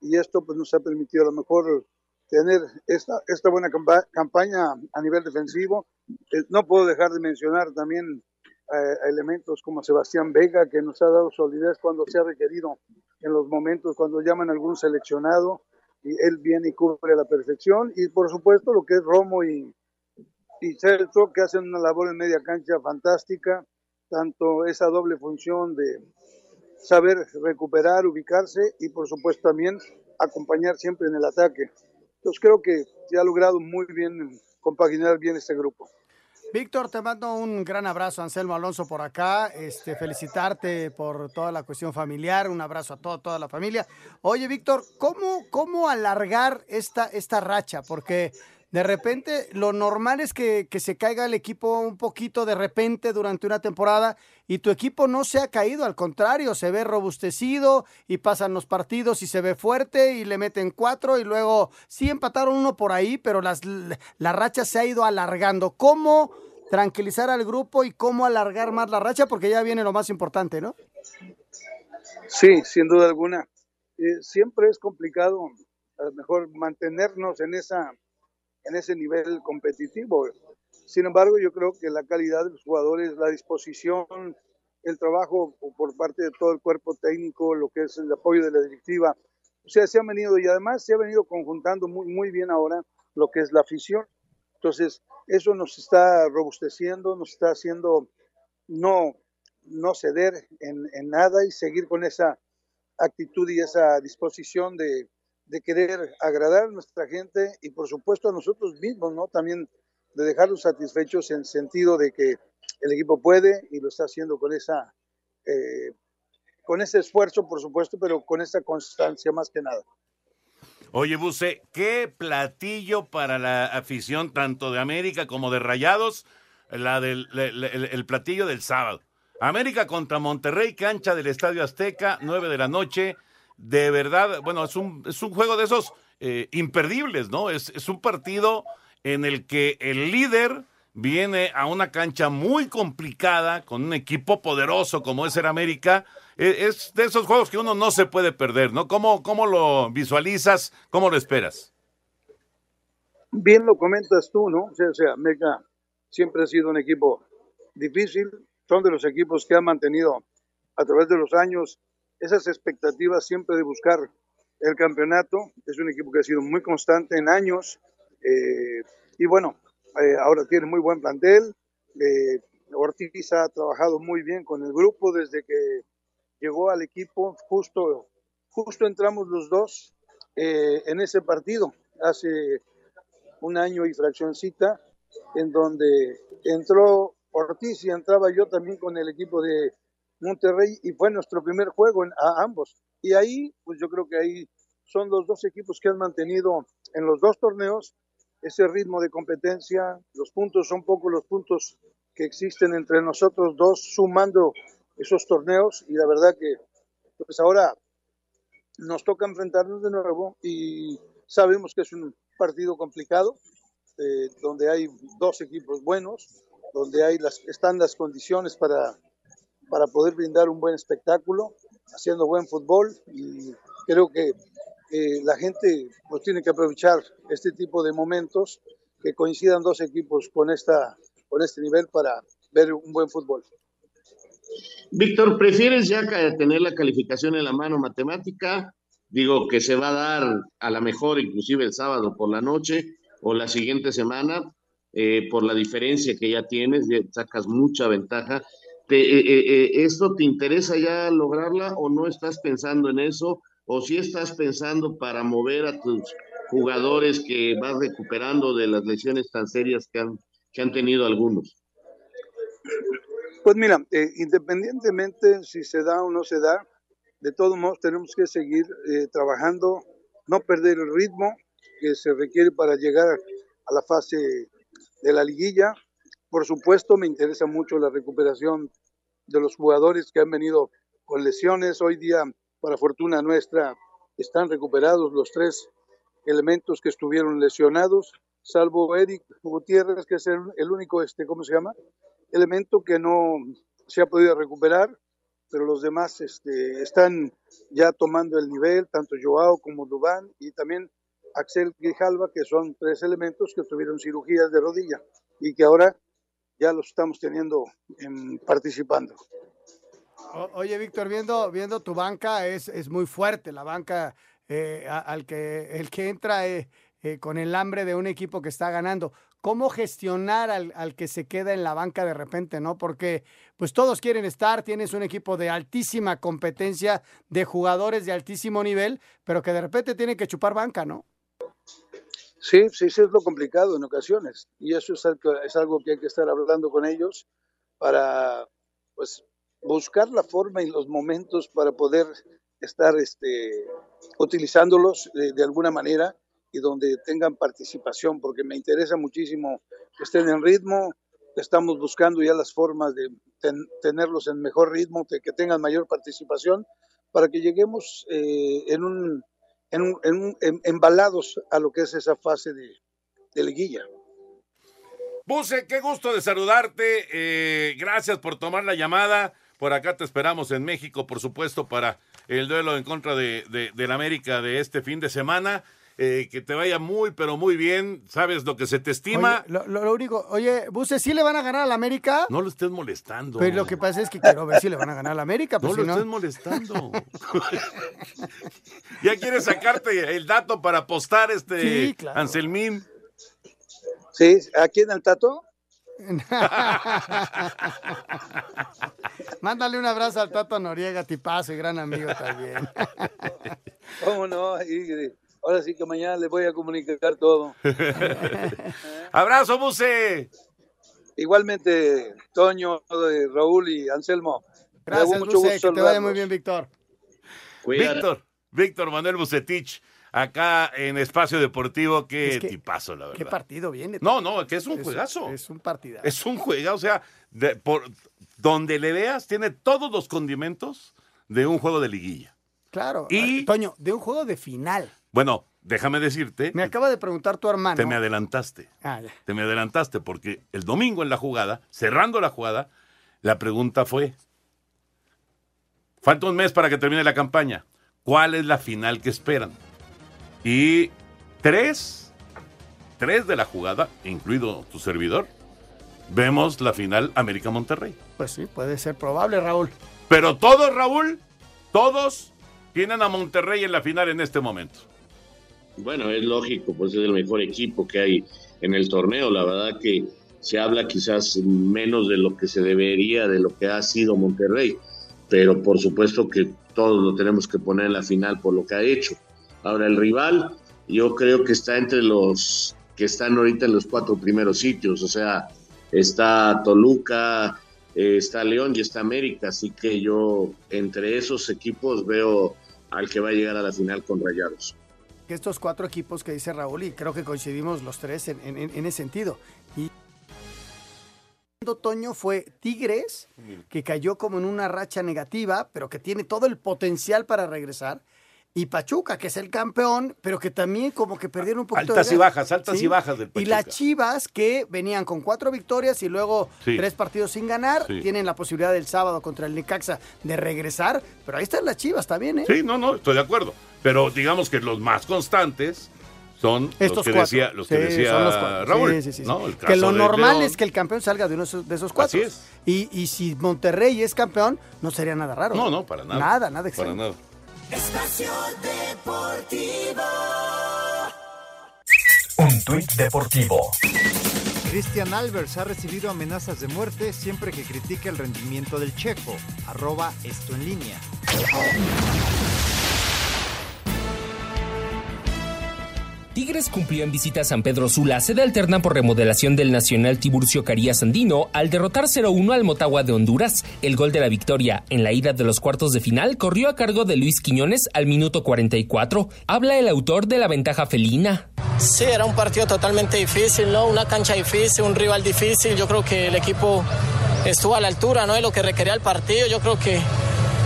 [SPEAKER 16] y esto pues nos ha permitido a lo mejor tener esta, esta buena campaña a nivel defensivo. Eh, no puedo dejar de mencionar también eh, elementos como Sebastián Vega, que nos ha dado solidez cuando se ha requerido en los momentos, cuando llaman a algún seleccionado, y él viene y cubre a la perfección. Y por supuesto lo que es Romo y, y Celso, que hacen una labor en media cancha fantástica, tanto esa doble función de saber recuperar, ubicarse y por supuesto también acompañar siempre en el ataque. Entonces creo que se ha logrado muy bien compaginar bien este grupo.
[SPEAKER 10] Víctor, te mando un gran abrazo, Anselmo Alonso, por acá. Este, felicitarte por toda la cuestión familiar. Un abrazo a toda, toda la familia. Oye, Víctor, ¿cómo, cómo alargar esta, esta racha? Porque de repente lo normal es que, se caiga el equipo un poquito de repente durante una temporada y tu equipo no se ha caído, al contrario, se ve robustecido y pasan los partidos y se ve fuerte y le meten cuatro y luego sí empataron uno por ahí, pero las, la racha se ha ido alargando. ¿Cómo tranquilizar al grupo y cómo alargar más la racha? Porque ya viene lo más importante, ¿no?
[SPEAKER 16] Sí, sin duda alguna. Eh, siempre es complicado a lo mejor mantenernos en esa en ese nivel competitivo. Sin embargo, yo creo que la calidad de los jugadores, la disposición, el trabajo por parte de todo el cuerpo técnico, lo que es el apoyo de la directiva, o sea, se ha venido y además se ha venido conjuntando muy, muy bien ahora lo que es la afición. Entonces, eso nos está robusteciendo, nos está haciendo no, no ceder en, en nada y seguir con esa actitud y esa disposición de, de querer agradar a nuestra gente y por supuesto a nosotros mismos, ¿no? También de dejarlos satisfechos en sentido de que el equipo puede y lo está haciendo con esa eh, con ese esfuerzo, por supuesto, pero con esa constancia más que nada.
[SPEAKER 8] Oye, Buse, qué platillo para la afición tanto de América como de Rayados, la del el platillo del sábado. América contra Monterrey, cancha del Estadio Azteca, 9 de la noche. De verdad, bueno, es un, es un juego de esos eh, imperdibles, ¿no? Es, es un partido en el que el líder viene a una cancha muy complicada con un equipo poderoso como es el América. Eh, Es de esos juegos que uno no se puede perder, ¿no? ¿Cómo, cómo lo visualizas? ¿Cómo lo esperas?
[SPEAKER 16] Bien lo comentas tú, ¿no? O sea, o sea, América siempre ha sido un equipo difícil, son de los equipos que han mantenido a través de los años esas expectativas siempre de buscar el campeonato, es un equipo que ha sido muy constante en años, eh, y bueno, eh, ahora tiene muy buen plantel, eh, Ortiz ha trabajado muy bien con el grupo desde que llegó al equipo, justo, justo entramos los dos en ese partido, hace un año y fraccioncita, en donde entró Ortiz y entraba yo también con el equipo de Monterrey y fue nuestro primer juego en, a ambos. Y ahí, pues yo creo que ahí son los dos equipos que han mantenido en los dos torneos ese ritmo de competencia. Los puntos son poco los puntos que existen entre nosotros dos sumando esos torneos y la verdad que pues ahora nos toca enfrentarnos de nuevo y sabemos que es un partido complicado, eh, donde hay dos equipos buenos, donde hay las, están las condiciones para, para poder brindar un buen espectáculo, haciendo buen fútbol y creo que eh, la gente pues, tiene que aprovechar este tipo de momentos que coincidan dos equipos con, esta, con este nivel para ver un buen fútbol.
[SPEAKER 9] Víctor, ¿prefieres ya tener la calificación en la mano matemática? Digo que se va a dar a la mejor inclusive el sábado por la noche o la siguiente semana eh, por la diferencia que ya tienes, sacas mucha ventaja. Te- eh, eh, eh, ¿Esto te interesa ya lograrla o no estás pensando en eso? ¿O si estás pensando para mover a tus jugadores que vas recuperando de las lesiones tan serias que han, que han tenido algunos?
[SPEAKER 16] Pues mira, eh, independientemente si se da o no se da, de todos modos tenemos que seguir trabajando, no perder el ritmo que se requiere para llegar a la fase de la liguilla. Por supuesto, me interesa mucho la recuperación de los jugadores que han venido con lesiones. Hoy día, para fortuna nuestra, están recuperados los tres elementos que estuvieron lesionados, salvo Eric Gutiérrez, que es el, único, este, ¿cómo se llama? Elemento que no se ha podido recuperar, pero los demás este, están ya tomando el nivel, tanto Joao como Dubán, y también Axel Grijalva, que son tres elementos que tuvieron cirugías de rodilla y que ahora ya los estamos teniendo participando.
[SPEAKER 10] Oye, Víctor, viendo, viendo tu banca es, es muy fuerte. La banca eh, al que el que entra eh, eh, con el hambre de un equipo que está ganando. ¿Cómo gestionar al, al que se queda en la banca de repente, no? Porque pues todos quieren estar, tienes un equipo de altísima competencia, de jugadores de altísimo nivel, pero que de repente tienen que chupar banca, ¿no?
[SPEAKER 16] Sí, sí, sí es lo complicado en ocasiones. Y eso es algo, que hay que estar hablando con ellos para pues buscar la forma y los momentos para poder estar este, utilizándolos de, de alguna manera y donde tengan participación, porque me interesa muchísimo que estén en ritmo, estamos buscando ya las formas de ten- tenerlos en mejor ritmo, que, que tengan mayor participación, para que lleguemos eh, en un, en en en- embalados a lo que es esa fase de, de liguilla.
[SPEAKER 8] Buse, qué gusto de saludarte. eh, gracias por tomar la llamada. Por acá te esperamos en México, por supuesto, para el duelo en contra de, de, América de este fin de semana. Eh, que te vaya muy, pero muy bien. Sabes lo que se te estima.
[SPEAKER 10] Oye, lo, único, oye, Buse, ¿sí le van a ganar a la América?
[SPEAKER 8] No lo estés molestando.
[SPEAKER 10] Pero lo que pasa es que quiero ver si le van a ganar a la América. Pues
[SPEAKER 8] no
[SPEAKER 10] si
[SPEAKER 8] lo estés molestando. ya quieres sacarte el dato para apostar este
[SPEAKER 10] Sí, claro.
[SPEAKER 8] Anselmín.
[SPEAKER 16] Sí, aquí en el Tato.
[SPEAKER 10] Mándale un abrazo al Tato Noriega, tipazo y gran amigo también.
[SPEAKER 16] ¿Cómo no? Y, ahora sí que mañana les voy a comunicar todo.
[SPEAKER 8] Abrazo, Buse.
[SPEAKER 16] Igualmente, Toño, eh, Raúl y Anselmo.
[SPEAKER 10] Gracias,
[SPEAKER 16] mucho gusto
[SPEAKER 10] que te vaya muy bien, Víctor.
[SPEAKER 8] Víctor, Víctor Manuel Bucetich, acá en Espacio Deportivo. Qué
[SPEAKER 10] Es que-
[SPEAKER 8] tipazo, la verdad.
[SPEAKER 10] ¿Qué partido viene?
[SPEAKER 8] No, no, que es un juegazo.
[SPEAKER 10] Es un partidazo.
[SPEAKER 8] Es un juego, o sea, de- por donde le veas, tiene todos los condimentos de un juego de liguilla.
[SPEAKER 10] Claro.
[SPEAKER 8] Y-
[SPEAKER 10] Y, Toño, de un juego de final.
[SPEAKER 8] Bueno, déjame decirte,
[SPEAKER 10] Me acaba de preguntar tu hermano.
[SPEAKER 8] te me adelantaste.
[SPEAKER 10] Ah, ya.
[SPEAKER 8] Te me adelantaste porque el domingo en la jugada, cerrando la jugada, la pregunta fue, falta un mes para que termine la campaña, ¿cuál es la final que esperan? Y tres, tres de la jugada, incluido tu servidor, vemos la final América Monterrey.
[SPEAKER 10] Pues sí, puede ser probable, Raúl.
[SPEAKER 8] Pero todos, Raúl, todos tienen a Monterrey en la final en este momento.
[SPEAKER 9] Bueno, es lógico, pues es el mejor equipo que hay en el torneo. La verdad que se habla quizás menos de lo que se debería, de lo que ha sido Monterrey, pero por supuesto que todos lo tenemos que poner en la final por lo que ha hecho. Ahora, el rival, yo creo que está entre los que están ahorita en los cuatro primeros sitios, o sea, está Toluca, eh, está León y está América, así que yo entre esos equipos veo al que va a llegar a la final con Rayados.
[SPEAKER 10] Que estos cuatro equipos que dice Raúl, y creo que coincidimos los tres en, en- en ese sentido. Y Toño fue Tigres, que cayó como en una racha negativa, pero que tiene todo el potencial para regresar. Y Pachuca, que es el campeón, pero que también como que perdieron un poquito de
[SPEAKER 8] Altas y
[SPEAKER 10] gas.
[SPEAKER 8] bajas, altas y bajas del
[SPEAKER 10] Y las Chivas, que venían con cuatro victorias y luego
[SPEAKER 8] Sí.
[SPEAKER 10] tres partidos sin ganar,
[SPEAKER 8] Sí.
[SPEAKER 10] tienen la posibilidad del sábado contra el Necaxa de regresar. Pero ahí están las Chivas también, ¿eh?
[SPEAKER 8] Sí, no, no, estoy de acuerdo. Pero digamos que los más constantes son
[SPEAKER 10] Estos
[SPEAKER 8] los que
[SPEAKER 10] cuatro.
[SPEAKER 8] decía, los que
[SPEAKER 10] Sí,
[SPEAKER 8] decía
[SPEAKER 10] son los cuatro.
[SPEAKER 8] Raúl.
[SPEAKER 10] Sí, sí, sí, sí.
[SPEAKER 8] ¿no? El
[SPEAKER 10] que lo normal
[SPEAKER 8] León.
[SPEAKER 10] es que el campeón salga de uno de esos, cuatro.
[SPEAKER 8] Así es.
[SPEAKER 10] Y, y si Monterrey es campeón, no sería nada raro.
[SPEAKER 8] No, no, para nada.
[SPEAKER 10] Nada, nada
[SPEAKER 8] Para
[SPEAKER 10] extraño.
[SPEAKER 8] nada.
[SPEAKER 12] Espacio Deportivo.
[SPEAKER 13] Un tuit deportivo.
[SPEAKER 1] Cristian Albers ha recibido amenazas de muerte siempre que critica el rendimiento del checo. Arroba esto en línea.
[SPEAKER 11] Tigres cumplió en visita a San Pedro Sula, sede alterna por remodelación del Nacional Tiburcio Carías Andino, al derrotar 0-1 al Motagua de Honduras. El gol de la victoria en la ida de los cuartos de final corrió a cargo de Luis Quiñones al minuto 44. Habla el autor de la ventaja felina.
[SPEAKER 4] Sí, era un partido totalmente difícil, ¿no? Una cancha difícil, un rival difícil. Yo creo que el equipo estuvo a la altura, ¿no? De lo que requería el partido. Yo creo que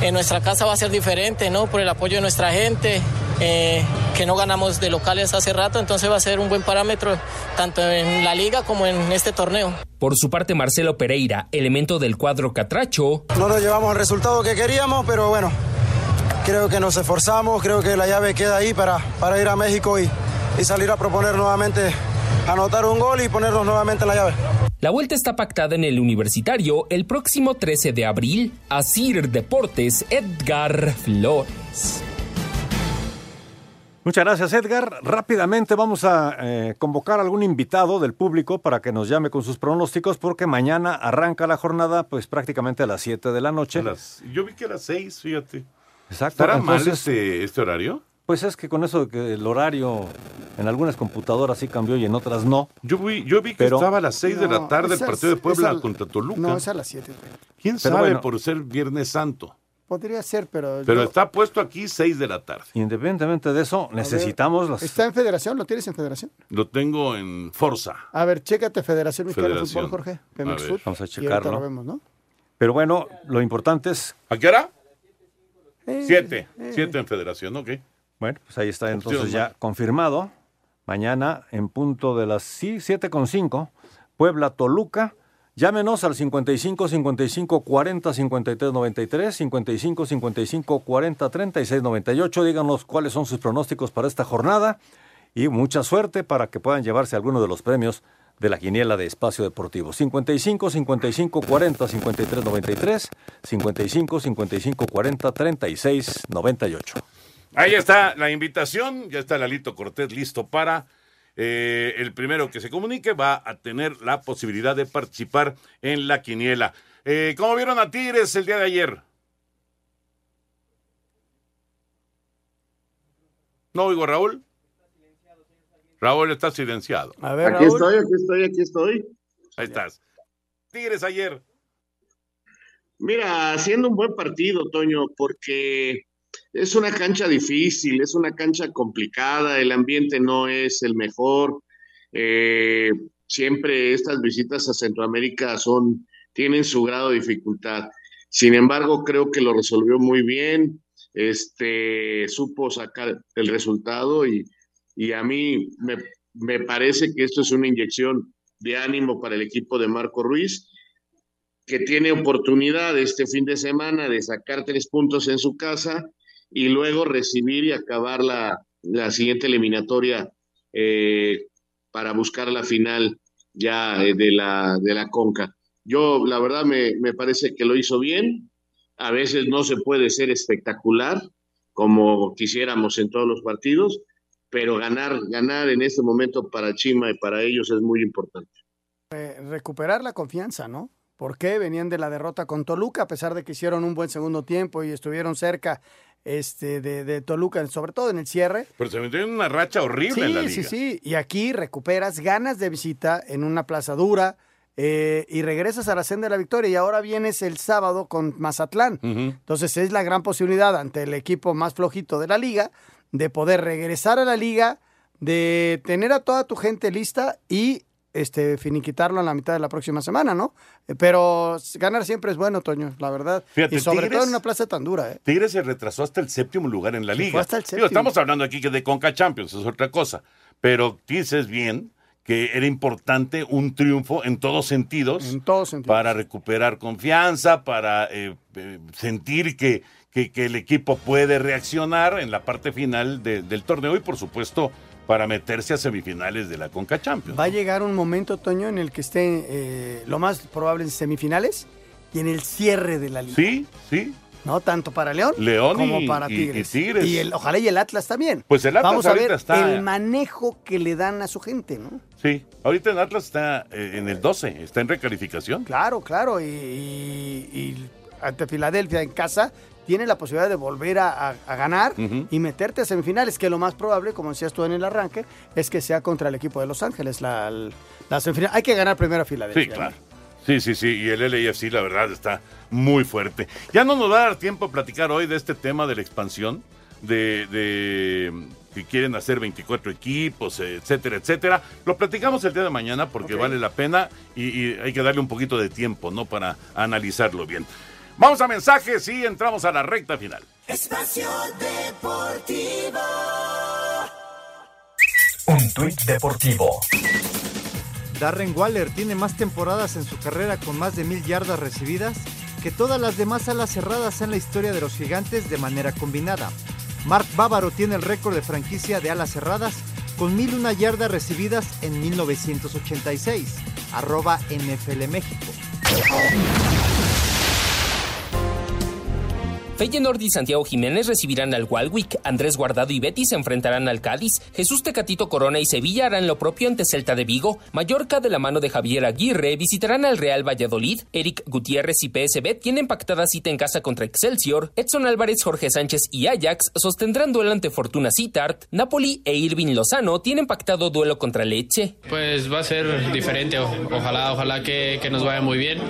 [SPEAKER 4] en nuestra casa va a ser diferente, ¿no? Por el apoyo de nuestra gente, eh, que no ganamos de locales hace rato, entonces va a ser un buen parámetro tanto en la liga como en este torneo.
[SPEAKER 11] Por su parte, Marcelo Pereira, elemento del cuadro Catracho,
[SPEAKER 17] No nos llevamos el resultado que queríamos, pero bueno, creo que nos esforzamos, creo que la llave queda ahí para, para ir a México y, y salir a proponer nuevamente, anotar un gol y ponernos nuevamente en la llave.
[SPEAKER 11] La vuelta está pactada en el Universitario el próximo 13 de abril. Asir Deportes, Edgar Flores.
[SPEAKER 18] Muchas gracias, Edgar. Rápidamente vamos a eh, convocar a algún invitado del público para que nos llame con sus pronósticos, porque mañana arranca la jornada, pues prácticamente a las 7 de la noche.
[SPEAKER 8] Yo vi que era seis, fíjate.
[SPEAKER 18] Exacto.
[SPEAKER 8] ¿Estará mal este, este horario?
[SPEAKER 18] Pues es que con eso de que el horario en algunas computadoras sí cambió y en otras no.
[SPEAKER 8] Yo vi, yo vi que
[SPEAKER 18] Pero-
[SPEAKER 8] estaba a las 6 de la tarde el partido de Puebla contra Toluca.
[SPEAKER 10] No, es a las 7.
[SPEAKER 8] ¿Quién
[SPEAKER 18] Pero
[SPEAKER 8] sabe
[SPEAKER 18] bueno.
[SPEAKER 8] por ser Viernes Santo?
[SPEAKER 10] Podría ser, pero.
[SPEAKER 8] Pero
[SPEAKER 10] yo-
[SPEAKER 8] está puesto aquí 6 de la tarde.
[SPEAKER 18] Independientemente de eso,
[SPEAKER 10] ver,
[SPEAKER 18] necesitamos las...
[SPEAKER 10] ¿Está en federación? ¿Lo tienes en federación?
[SPEAKER 8] Lo tengo en Forza.
[SPEAKER 10] A ver, chécate Federación Mexicana de
[SPEAKER 8] Federación.
[SPEAKER 10] Fútbol, Jorge.
[SPEAKER 8] A
[SPEAKER 10] Pemex
[SPEAKER 18] Vamos a checarlo.
[SPEAKER 10] lo vemos, ¿no?
[SPEAKER 18] Pero bueno, lo importante es...
[SPEAKER 8] ¿A qué hora?
[SPEAKER 10] Eh,
[SPEAKER 8] 7.
[SPEAKER 10] eh.
[SPEAKER 8] 7 en Federación, ok.
[SPEAKER 18] Bueno, pues ahí está
[SPEAKER 8] Opción,
[SPEAKER 18] entonces ya confirmado. Mañana en punto de las sí, 7 con 5, Puebla Toluca. Llámenos al 55 55 40 53 93, 55 55 40 36 98. Díganos cuáles son sus pronósticos para esta jornada y mucha suerte para que puedan llevarse alguno de los premios de la quiniela de Espacio Deportivo. 55 55 40 53 93, 55 55 40 36 98.
[SPEAKER 8] Ahí está la invitación, ya está Lalito Cortés listo para eh, el primero que se comunique va a tener la posibilidad de participar en la quiniela. Eh, ¿Cómo vieron a Tigres el día de ayer? ¿No oigo a Raúl? Raúl está silenciado.
[SPEAKER 10] A ver,
[SPEAKER 9] Aquí
[SPEAKER 10] Raúl.
[SPEAKER 9] estoy, aquí estoy, aquí estoy.
[SPEAKER 8] Ahí estás. Tigres ayer.
[SPEAKER 9] Mira, haciendo un buen partido, Toño, porque es una cancha difícil, es una cancha complicada, el ambiente no es el mejor. Eh, siempre estas visitas a Centroamérica son, tienen su grado de dificultad. Sin embargo, creo que lo resolvió muy bien, este, supo sacar el resultado y, y a mí me, me parece que esto es una inyección de ánimo para el equipo de Marco Ruiz, que tiene oportunidad este fin de semana de sacar tres puntos en su casa y luego recibir y acabar la, la siguiente eliminatoria eh, para buscar la final ya eh, de, la, de la Conca. Yo, la verdad, me, me parece que lo hizo bien. A veces no se puede ser espectacular como quisiéramos en todos los partidos, pero ganar, ganar en este momento para Chima y para ellos es muy importante.
[SPEAKER 10] Recuperar la confianza, ¿no? Porque venían de la derrota con Toluca, a pesar de que hicieron un buen segundo tiempo y estuvieron cerca este, de, de Toluca, sobre todo en el cierre.
[SPEAKER 8] Pero se metió en una racha horrible
[SPEAKER 10] Sí,
[SPEAKER 8] en la liga.
[SPEAKER 10] sí, sí. Y aquí recuperas ganas de visita en una plaza dura eh, y regresas a la senda de la victoria. Y ahora vienes el sábado con Mazatlán. Entonces es la gran posibilidad ante el equipo más flojito de la liga de poder regresar a la liga, de tener a toda tu gente lista y este finiquitarlo en la mitad de la próxima semana, ¿no? Eh, Pero ganar siempre es bueno, Toño, la verdad.
[SPEAKER 8] Fíjate,
[SPEAKER 10] y sobre
[SPEAKER 8] Tigres-
[SPEAKER 10] todo en una plaza tan dura, ¿eh?
[SPEAKER 8] Tigres se retrasó hasta el séptimo lugar en la liga.
[SPEAKER 10] fue hasta el
[SPEAKER 8] Digo,
[SPEAKER 10] séptimo.
[SPEAKER 8] estamos hablando aquí que de Conca Champions, es otra cosa. Pero dices bien que era importante un triunfo en todos sentidos.
[SPEAKER 10] En todos sentidos.
[SPEAKER 8] Para recuperar confianza, para eh, eh, sentir que, que, que el equipo puede reaccionar en la parte final de- del torneo y, por supuesto, para meterse a semifinales de la Conca Champions.
[SPEAKER 10] Va a llegar un momento, Toño, en el que esté eh, lo más probable en semifinales y en el cierre de la liga.
[SPEAKER 8] Sí, sí.
[SPEAKER 10] ¿No? Tanto para León,
[SPEAKER 8] León
[SPEAKER 10] como
[SPEAKER 8] y-
[SPEAKER 10] para
[SPEAKER 8] y- y
[SPEAKER 10] Tigres.
[SPEAKER 8] Tigres.
[SPEAKER 10] el, ojalá y el Atlas también.
[SPEAKER 8] Pues el Atlas
[SPEAKER 10] Vamos a
[SPEAKER 8] ahorita
[SPEAKER 10] ver
[SPEAKER 8] está-
[SPEAKER 10] el manejo que le dan a su gente, ¿no?
[SPEAKER 8] Sí, ahorita el Atlas está eh, en el 12, está en recalificación.
[SPEAKER 10] Claro, claro. Y, y- y ante Filadelfia en casa tiene la posibilidad de volver a, a- a ganar y meterte a semifinales, que lo más probable, como decías tú en el arranque, es que sea contra el equipo de Los Ángeles. La, la semifinal. Hay que ganar primero a Filadelfia.
[SPEAKER 8] Sí, claro. Sí, sí, sí, y el LAFC la verdad está muy fuerte. Ya no nos va a dar tiempo a platicar hoy de este tema de la expansión, de, de que quieren hacer 24 equipos, etcétera, etcétera. Lo platicamos el día de mañana porque vale la pena y, y hay que darle un poquito de tiempo, ¿no? Para analizarlo bien. Vamos a mensajes y entramos a la recta final.
[SPEAKER 12] Espacio Deportivo.
[SPEAKER 13] Un tuit deportivo.
[SPEAKER 1] Darren Waller tiene más temporadas en su carrera con más de mil yardas recibidas que todas las demás alas cerradas en la historia de los gigantes de manera combinada. Mark Bávaro tiene el récord de franquicia de alas cerradas con 1001 yardas recibidas en 1986. Arroba NFL México.
[SPEAKER 11] Feyenoord y Santiago Jiménez recibirán al Walwick, Andrés Guardado y Betty se enfrentarán al Cádiz, Jesús Tecatito Corona y Sevilla harán lo propio ante Celta de Vigo, Mallorca de la mano de Javier Aguirre visitarán al Real Valladolid, Eric Gutiérrez y PSB tienen pactada cita en casa contra Excelsior, Edson Álvarez, Jorge Sánchez y Ajax sostendrán duelo ante Fortuna Sittard, Napoli e Irving Lozano tienen pactado duelo contra Leche.
[SPEAKER 19] Pues va a ser diferente, ojalá, ojalá que, que nos vaya muy bien.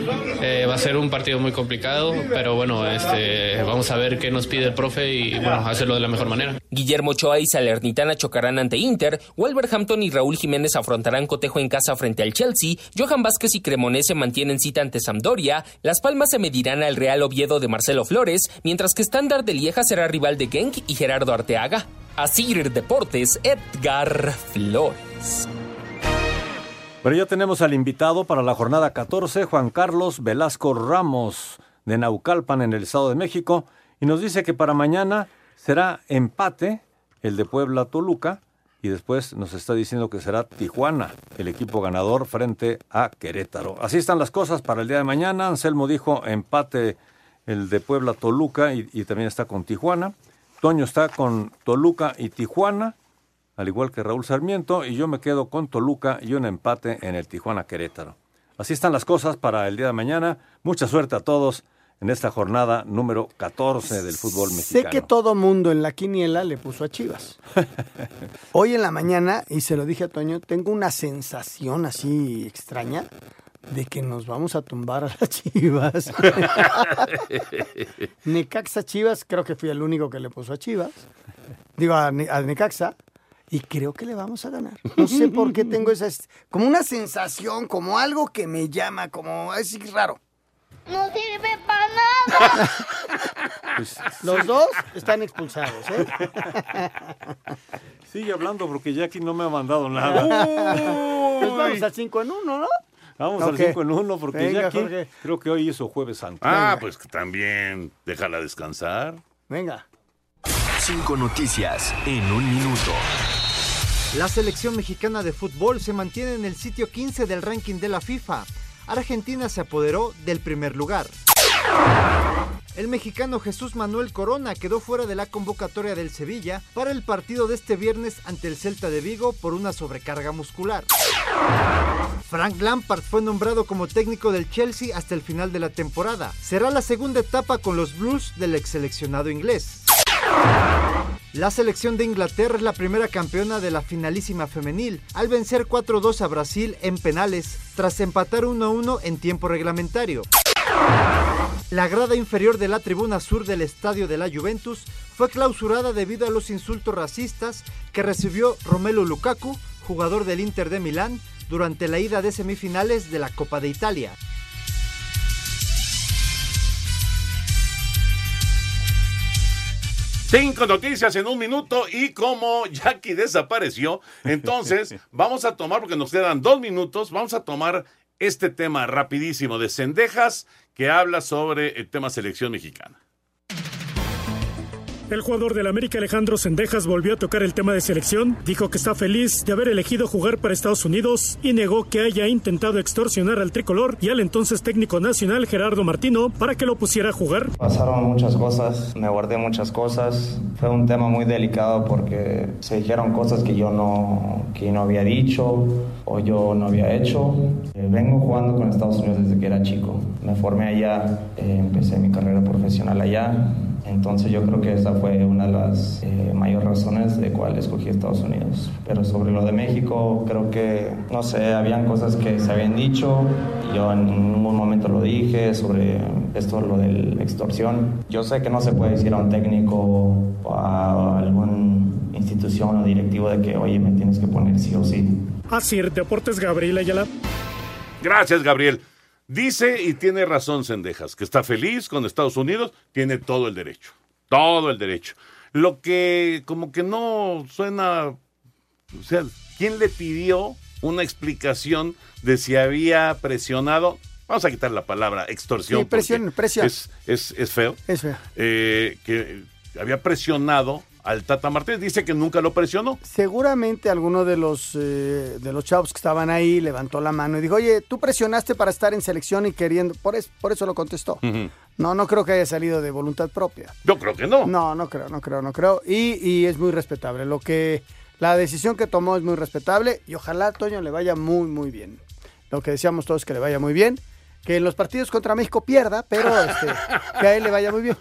[SPEAKER 19] Eh, va a ser un partido muy complicado, pero bueno, este, vamos a ver qué nos pide el profe y bueno, hacerlo de la mejor manera.
[SPEAKER 11] Guillermo Ochoa y Salernitana chocarán ante Inter, Wolverhampton y Raúl Jiménez afrontarán cotejo en casa frente al Chelsea, Johan Vázquez y Cremonese mantienen cita ante Sampdoria, Las Palmas se medirán al Real Oviedo de Marcelo Flores, mientras que Standard de Lieja será rival de Genk y Gerardo Arteaga. Asir Deportes, Edgar Flores.
[SPEAKER 18] Pero ya tenemos al invitado para la jornada 14, Juan Carlos Velasco Ramos, de Naucalpan, en el Estado de México, y nos dice que para mañana será empate el de Puebla Toluca, y después nos está diciendo que será Tijuana, el equipo ganador frente a Querétaro. Así están las cosas para el día de mañana. Anselmo dijo empate el de Puebla Toluca y, también está con Tijuana. Toño está con Toluca y Tijuana al igual que Raúl Sarmiento, y yo me quedo con Toluca y un empate en el Tijuana Querétaro. Así están las cosas para el día de mañana. Mucha suerte a todos en esta jornada número 14 del fútbol
[SPEAKER 10] Sé
[SPEAKER 18] mexicano.
[SPEAKER 10] que todo mundo en la quiniela le puso a Chivas. Hoy en la mañana, y se lo dije a Toño, tengo una sensación así extraña de que nos vamos a tumbar a las Chivas. Necaxa Chivas, creo que fui el único que le puso a Chivas. Digo, a, Ne- a Necaxa. Y creo que le vamos a ganar. No sé por qué tengo esa... Como una sensación, como algo que me llama, como... Es raro.
[SPEAKER 12] No sirve para nada.
[SPEAKER 10] Los dos están expulsados, ¿eh?
[SPEAKER 18] Sigue hablando porque Jackie no me ha mandado nada.
[SPEAKER 10] Pues vamos al 5 en 1, ¿no?
[SPEAKER 18] Vamos
[SPEAKER 10] Ok.
[SPEAKER 18] al 5 en 1 porque
[SPEAKER 10] Venga,
[SPEAKER 18] Jackie
[SPEAKER 10] Jorge.
[SPEAKER 18] creo que hoy hizo Jueves Santo.
[SPEAKER 8] Ah, pues que también déjala descansar.
[SPEAKER 10] Venga.
[SPEAKER 7] Cinco noticias en un minuto.
[SPEAKER 1] La selección mexicana de fútbol se mantiene en el sitio 15 del ranking de la FIFA. Argentina se apoderó del primer lugar. El mexicano Jesús Manuel Corona quedó fuera de la convocatoria del Sevilla para el partido de este viernes ante el Celta de Vigo por una sobrecarga muscular. Frank Lampard fue nombrado como técnico del Chelsea hasta el final de la temporada. Será la segunda etapa con los Blues del ex seleccionado inglés. La selección de Inglaterra es la primera campeona de la finalísima femenil al vencer 4-2 a Brasil en penales tras empatar 1-1 en tiempo reglamentario. La grada inferior de la tribuna sur del estadio de la Juventus fue clausurada debido a los insultos racistas que recibió Romelu Lukaku, jugador del Inter de Milán, durante la ida de semifinales de la Copa de Italia.
[SPEAKER 8] Cinco noticias en un minuto y como Jackie desapareció, entonces vamos a tomar, porque nos quedan dos minutos, vamos a tomar este tema rapidísimo de Cendejas que habla sobre el tema selección mexicana.
[SPEAKER 14] El jugador del América Alejandro Sendejas volvió a tocar el tema de selección, dijo que está feliz de haber elegido jugar para Estados Unidos y negó que haya intentado extorsionar al tricolor y al entonces técnico nacional Gerardo Martino para que lo pusiera a jugar.
[SPEAKER 20] Pasaron muchas cosas, me guardé muchas cosas. Fue un tema muy delicado porque se dijeron cosas que yo no, que no había dicho o yo no había hecho. Eh, vengo jugando con Estados Unidos desde que era chico. Me formé allá, eh, empecé mi carrera profesional allá. Entonces yo creo que esa fue una de las eh, mayores razones de cuál escogí Estados Unidos. Pero sobre lo de México, creo que, no sé, habían cosas que se habían dicho. y Yo en ningún momento lo dije sobre esto, lo de la extorsión. Yo sé que no se puede decir a un técnico o a alguna institución o directivo de que, oye, me tienes que poner sí o sí.
[SPEAKER 14] Así, Deportes Gabriel Ayala.
[SPEAKER 8] Gracias, Gabriel. Dice y tiene razón Cendejas, que está feliz con Estados Unidos, tiene todo el derecho, todo el derecho. Lo que como que no suena, o sea, ¿quién le pidió una explicación de si había presionado? Vamos a quitar la palabra extorsión.
[SPEAKER 10] Sí, presión, presión.
[SPEAKER 8] Es, es, es feo.
[SPEAKER 10] Es feo.
[SPEAKER 8] Eh, que había presionado al Tata Martínez. Dice que nunca lo presionó.
[SPEAKER 10] Seguramente alguno de los, eh, de los chavos que estaban ahí levantó la mano y dijo, oye, tú presionaste para estar en selección y queriendo, por, es- por eso lo contestó. No, no creo que haya salido de voluntad propia.
[SPEAKER 8] Yo creo que no.
[SPEAKER 10] No, no creo, no creo, no creo. Y, y es muy respetable. Lo que, la decisión que tomó es muy respetable y ojalá a Toño le vaya muy, muy bien. Lo que decíamos todos que le vaya muy bien. Que en los partidos contra México pierda, pero este, que a él le vaya muy bien.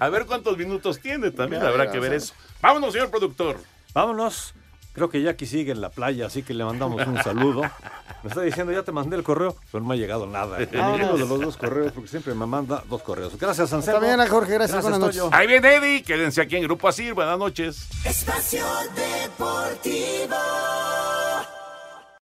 [SPEAKER 8] A ver cuántos minutos tiene también, habrá que ver eso. Vámonos, señor productor.
[SPEAKER 18] Vámonos. Creo que Jackie sigue en la playa, así que le mandamos un saludo. Me está diciendo, ya te mandé el correo, pero no me ha llegado nada. Ninguno de los dos correos, porque siempre me manda dos correos. Gracias, Anselmo.
[SPEAKER 10] Hasta mañana, Jorge. Gracias, buenas
[SPEAKER 18] Toño.
[SPEAKER 10] noches.
[SPEAKER 8] Ahí viene Eddie, quédense aquí en Grupo Asir, buenas noches.
[SPEAKER 12] Espacio Deportivo.